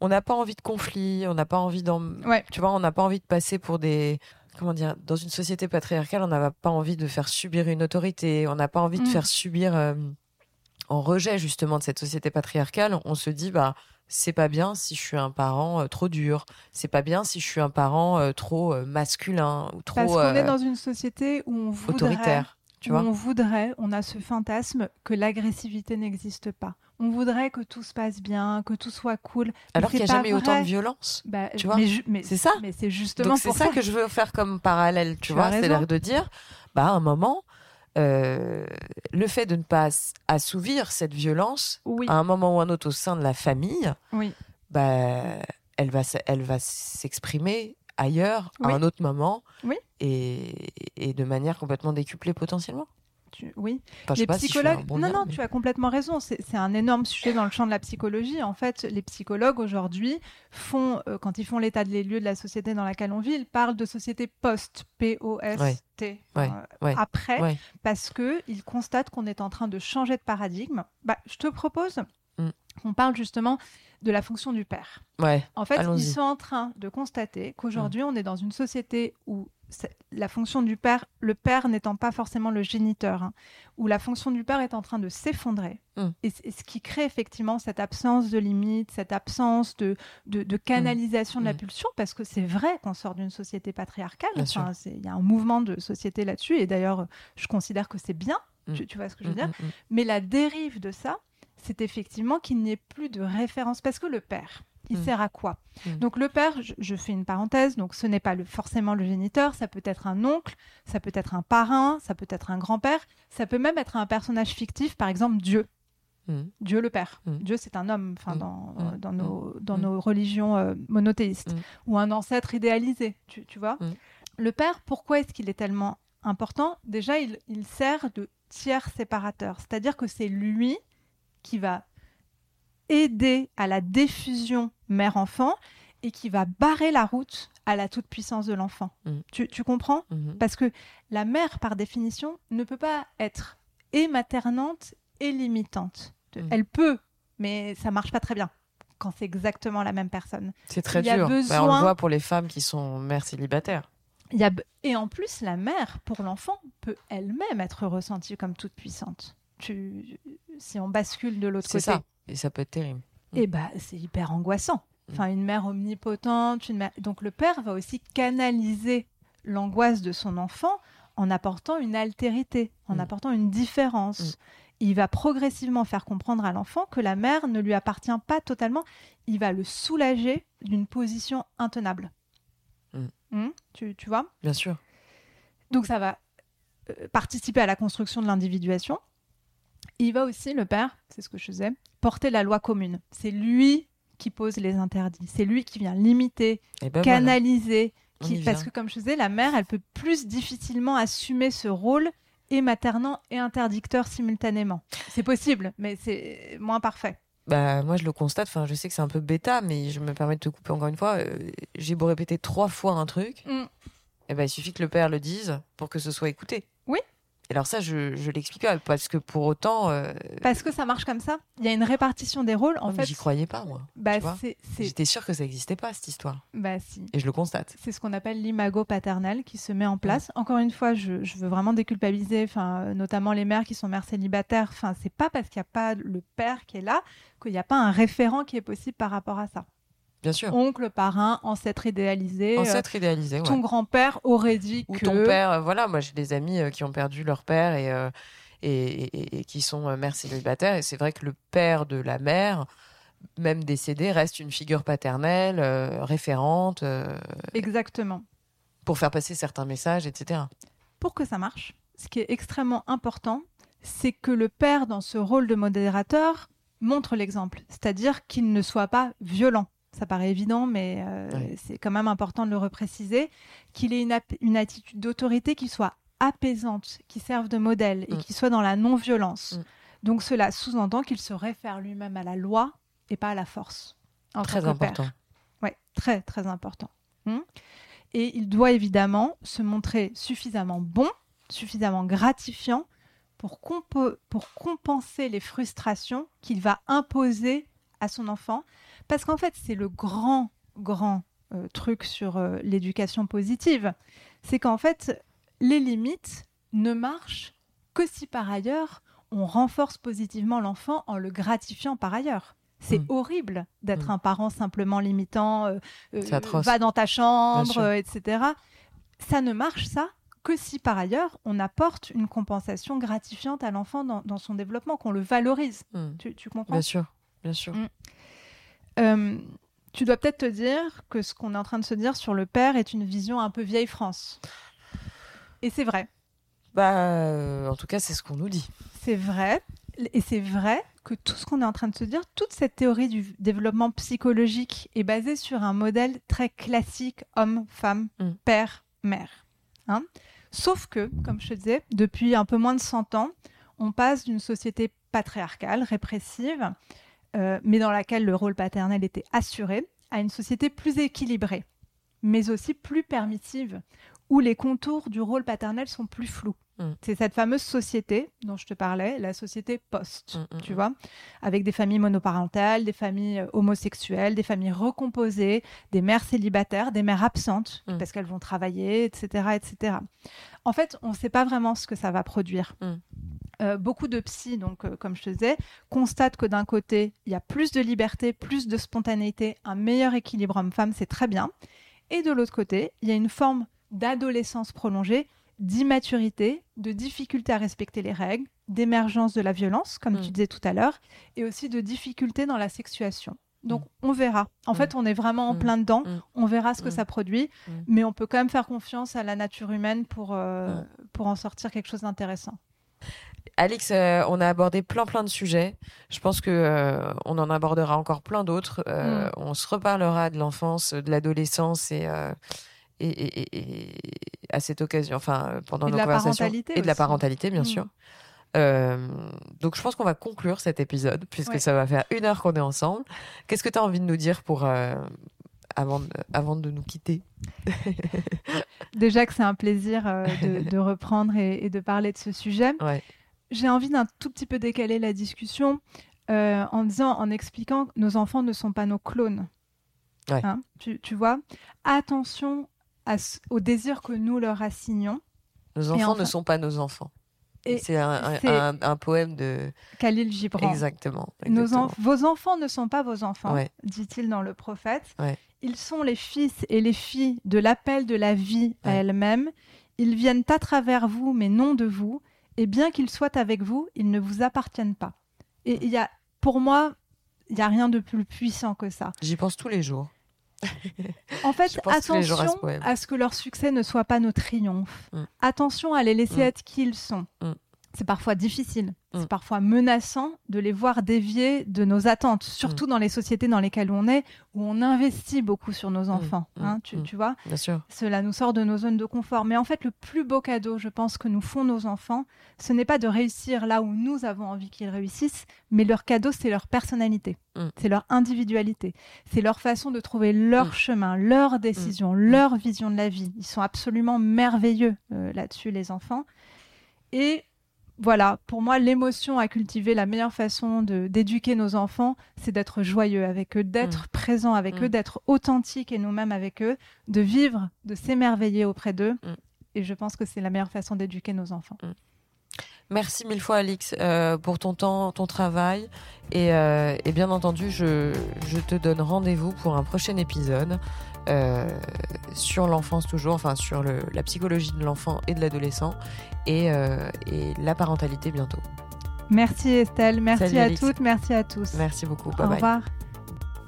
on n'a pas envie de conflit, on n'a pas envie d'en, Ouais. tu vois, on n'a pas envie de passer pour des, comment dire, dans une société patriarcale, on n'a pas envie de faire subir une autorité, on n'a pas envie de Mm. faire subir, euh, en rejet justement de cette société patriarcale, on se dit, bah, c'est pas bien si je suis un parent euh, trop dur, c'est pas bien si je suis un parent euh, trop masculin ou trop Parce qu'on est dans une société où on voudrait, autoritaire, tu où vois. on voudrait, on a ce fantasme que l'agressivité n'existe pas. On voudrait que tout se passe bien, que tout soit cool. Alors qu'il n'y a c'est jamais eu autant vrai. de violence. Bah, Tu vois, c'est ça. Mais c'est justement Donc c'est ça, que je veux faire comme parallèle, tu, Tu vois, raison. c'est-à-dire de dire, bah à un moment, euh, le fait de ne pas ass- assouvir cette violence Oui, à un moment ou un autre au sein de la famille, oui. bah elle va, elle va s'exprimer ailleurs Oui. à un autre moment Oui. et, et de manière complètement décuplée potentiellement. Tu, oui. Enfin, les si psychologues, bon non, non, mais- tu as complètement raison. C'est un énorme sujet dans le champ de la psychologie. En fait, les psychologues aujourd'hui font, euh, quand ils font l'état des lieux de la société dans laquelle on vit, ils parlent de société post, P-O-S-T, Ouais, euh, ouais, après, parce que ils constatent qu'on est en train de changer de paradigme. Bah, je te propose Mm. qu'on parle justement de la fonction du père. Ouais, En fait, ils sont en train de constater qu'aujourd'hui, on est dans une société où la fonction du père, le père n'étant pas forcément le géniteur, hein, où la fonction du père est en train de s'effondrer. Mm. Et, ce qui crée effectivement cette absence de limite, cette absence de, de, de canalisation de la Mm. pulsion, parce que c'est vrai qu'on sort d'une société patriarcale. Enfin, Il y a un mouvement de société là-dessus, et d'ailleurs, je considère que c'est bien. Mm. Tu, tu vois ce que je veux dire mais la dérive de ça, c'est effectivement qu'il n'y ait plus de référence. Parce que le père, il Mm. sert à quoi Mm. Donc le père, je, je fais une parenthèse, donc ce n'est pas le, forcément le géniteur, ça peut être un oncle, ça peut être un parrain, ça peut être un grand-père, ça peut même être un personnage fictif, par exemple Dieu. Mm. Dieu le Père. Dieu, c'est un homme, enfin dans, dans nos dans nos religions euh, monothéistes, ou un ancêtre idéalisé, tu, tu vois. Le Père, pourquoi est-ce qu'il est tellement important? Déjà, il, il sert de tiers séparateur, c'est-à-dire que c'est lui qui va aider à la diffusion mère-enfant et qui va barrer la route à la toute-puissance de l'enfant. Mm. Tu, tu comprends? Mhm. Parce que la mère, par définition, ne peut pas être et maternante et limitante. Mm. Elle peut, mais ça marche pas très bien quand c'est exactement la même personne. C'est très Il dur. Bah, on le voit pour les femmes qui sont mères célibataires. Il y a... Et en plus, la mère, pour l'enfant, peut elle-même être ressentie comme toute puissante. Tu... Si on bascule de l'autre C'est côté. ça. Et ça peut être terrible. Et bah, c'est hyper angoissant. Mm. Enfin, une mère omnipotente, une mère... donc le père va aussi canaliser l'angoisse de son enfant en apportant une altérité, en Mm. apportant une différence. Il va progressivement faire comprendre à l'enfant que la mère ne lui appartient pas totalement. Il va le soulager d'une position intenable. Mm. Mm, tu, tu vois? Bien sûr. donc ça va euh, participer à la construction de l'individuation. Il va aussi, le père, c'est ce que je faisais, porter la loi commune. C'est lui qui pose les interdits. C'est lui qui vient limiter, ben canaliser. Qui, parce que comme je disais, la mère, elle peut plus difficilement assumer ce rôle et maternant et interdicteur simultanément. C'est possible, mais c'est moins parfait. Bah, moi, je le constate. Enfin, je sais que c'est un peu bêta, mais je me permets de te couper encore une fois. Euh, J'ai beau répéter trois fois un truc, Mm. et ben, il suffit que le père le dise pour que ce soit écouté. Oui. Et alors ça, je, je l'explique pas parce que pour autant, euh, Parce que ça marche comme ça. Il y a une répartition des rôles. En non, fait, j'y croyais pas moi. bah, J'étais sûre que ça existait pas cette histoire, bah, si. et je le constate. C'est ce qu'on appelle l'imago paternel qui se met en place. Encore une fois, je, je veux vraiment déculpabiliser, enfin, notamment les mères qui sont mères célibataires. Enfin, c'est pas parce qu'il n'y a pas le père qui est là qu'il n'y a pas un référent qui est possible par rapport à ça. Bien sûr. Oncle, parrain, ancêtre idéalisé. euh, Ancêtre idéalisé, ouais. ton grand-père aurait dit Ou que. ton père, euh, voilà, moi j'ai des amis euh, qui ont perdu leur père et, euh, et, et- et qui sont mères célibataires. Et c'est vrai que le père de la mère, même décédé, reste une figure paternelle, euh, référente, euh, Exactement. pour faire passer certains messages, etc. Pour que ça marche, ce qui est extrêmement important, c'est que le père, dans ce rôle de modérateur, montre l'exemple. C'est-à-dire qu'il ne soit pas violent. Ça paraît évident, mais euh, Ouais. c'est quand même important de le repréciser. Qu'il ait une, attitude d'autorité qui soit apaisante, qui serve de modèle et Mm. qui soit dans la non-violence. Mm. Donc cela sous-entend qu'il se réfère lui-même à la loi et pas à la force. en Très important. Ouais, très très important. Hmm. Et il doit évidemment se montrer suffisamment bon, suffisamment gratifiant pour, compo- pour compenser les frustrations qu'il va imposer à son enfant. Parce qu'en fait, c'est le grand, grand euh, truc sur euh, l'éducation positive. C'est qu'en fait, les limites ne marchent que si par ailleurs, on renforce positivement l'enfant en le gratifiant par ailleurs. C'est Mm. horrible d'être Mm. un parent simplement limitant, euh, euh, va dans ta chambre, etc. Ça ne marche, ça, que si par ailleurs on apporte une compensation gratifiante à l'enfant dans, dans son développement, qu'on le valorise. Hmm. Tu, tu comprends? Bien sûr, bien sûr. Mm. Euh, Tu dois peut-être te dire que ce qu'on est en train de se dire sur le père est une vision un peu vieille France. Et c'est vrai. Bah, euh, en tout cas, c'est ce qu'on nous dit. C'est vrai. Et c'est vrai que tout ce qu'on est en train de se dire, toute cette théorie du développement psychologique est basée sur un modèle très classique homme, femme, Mm. père, mère. Hein Sauf que, comme je te disais, depuis un peu moins de 100 ans, on passe d'une société patriarcale, répressive, euh, mais dans laquelle le rôle paternel était assuré, à une société plus équilibrée, mais aussi plus permissive, où les contours du rôle paternel sont plus flous. Mm. C'est cette fameuse société dont je te parlais, la société post, Mm, mm, tu vois, avec des familles monoparentales, des familles euh, homosexuelles, des familles recomposées, des mères célibataires, des mères absentes parce qu'elles vont travailler, etc., etc. En fait, on ne sait pas vraiment ce que ça va produire. Mm. Euh, beaucoup de psy, donc euh, comme je te disais, constatent que d'un côté, il y a plus de liberté, plus de spontanéité, un meilleur équilibre homme-femme, c'est très bien. Et de l'autre côté, il y a une forme d'adolescence prolongée, d'immaturité, de difficulté à respecter les règles, d'émergence de la violence, comme Mm. tu disais tout à l'heure, et aussi de difficulté dans la sexuation. Donc Mm. on verra. En fait, on est vraiment en Mm. plein dedans. Mm. On verra ce que Mm. ça produit, Mm. mais on peut quand même faire confiance à la nature humaine pour, euh, Mm. pour en sortir quelque chose d'intéressant. Alex, euh, on a abordé plein plein de sujets. Je pense que euh, on en abordera encore plein d'autres. Euh, Mm. On se reparlera de l'enfance, de l'adolescence et, et, et- et- et à cette occasion, enfin pendant Et de la parentalité et de la parentalité, bien Mm. sûr. Donc je pense qu'on va conclure cet épisode puisque Ouais. ça va faire une heure qu'on est ensemble. Qu'est-ce que tu as envie de nous dire pour avant de, avant de nous quitter? Déjà que c'est un plaisir euh, de, [laughs] de reprendre et, et de parler de ce sujet. Ouais. J'ai envie d'un tout petit peu décaler la discussion euh, en disant, en expliquant que nos enfants ne sont pas nos clones. Ouais. Hein, tu, tu vois Attention à au désir que nous leur assignons. Nos enfants enfin- ne sont pas nos enfants. C'est un, poème de Khalil Gibran. exactement. Nos exactement. enf- vos enfants ne sont pas vos enfants, Ouais. dit-il dans le prophète. Ouais. Ils sont les fils et les filles de l'appel de la vie à elle-même. Ils viennent à travers vous, mais non de vous. Et bien qu'ils soient avec vous, ils ne vous appartiennent pas. Et il y a, pour moi, il n'y a rien de plus puissant que ça. J'y pense tous les jours. [laughs] En fait, à ce attention à ce que leur succès ne soit pas nos triomphes. Mm. Attention à les laisser Mm. être qui ils sont. Mm. C'est parfois difficile, Mm. c'est parfois menaçant de les voir dévier de nos attentes, surtout Mm. dans les sociétés dans lesquelles on est, où on investit beaucoup sur nos enfants. Mm. hein, tu, Mm. tu vois, Bien sûr. cela nous sort de nos zones de confort. Mais en fait, le plus beau cadeau, je pense, que nous font nos enfants, ce n'est pas de réussir là où nous avons envie qu'ils réussissent, mais leur cadeau, c'est leur personnalité, Mm. c'est leur individualité, c'est leur façon de trouver leur Mm. chemin, leur décision, leur vision de la vie. Ils sont absolument merveilleux euh, là-dessus, les enfants. Et voilà, pour moi, l'émotion à cultiver, la meilleure façon d'éduquer nos enfants, c'est d'être joyeux avec eux, d'être présent avec Mm. eux, d'être authentique et nous-mêmes avec eux, de vivre, de s'émerveiller auprès d'eux. Mm. Et je pense que c'est la meilleure façon d'éduquer nos enfants. Merci mille fois, Alix, euh, pour ton temps, ton travail. Et, euh, et bien entendu, je, je te donne rendez-vous pour un prochain épisode euh, sur l'enfance toujours, enfin sur le, la psychologie de l'enfant et de l'adolescent et, euh, et la parentalité bientôt. Merci Estelle, merci Salut, à Alix. toutes, merci à tous. Merci beaucoup. Bye Au bye. revoir.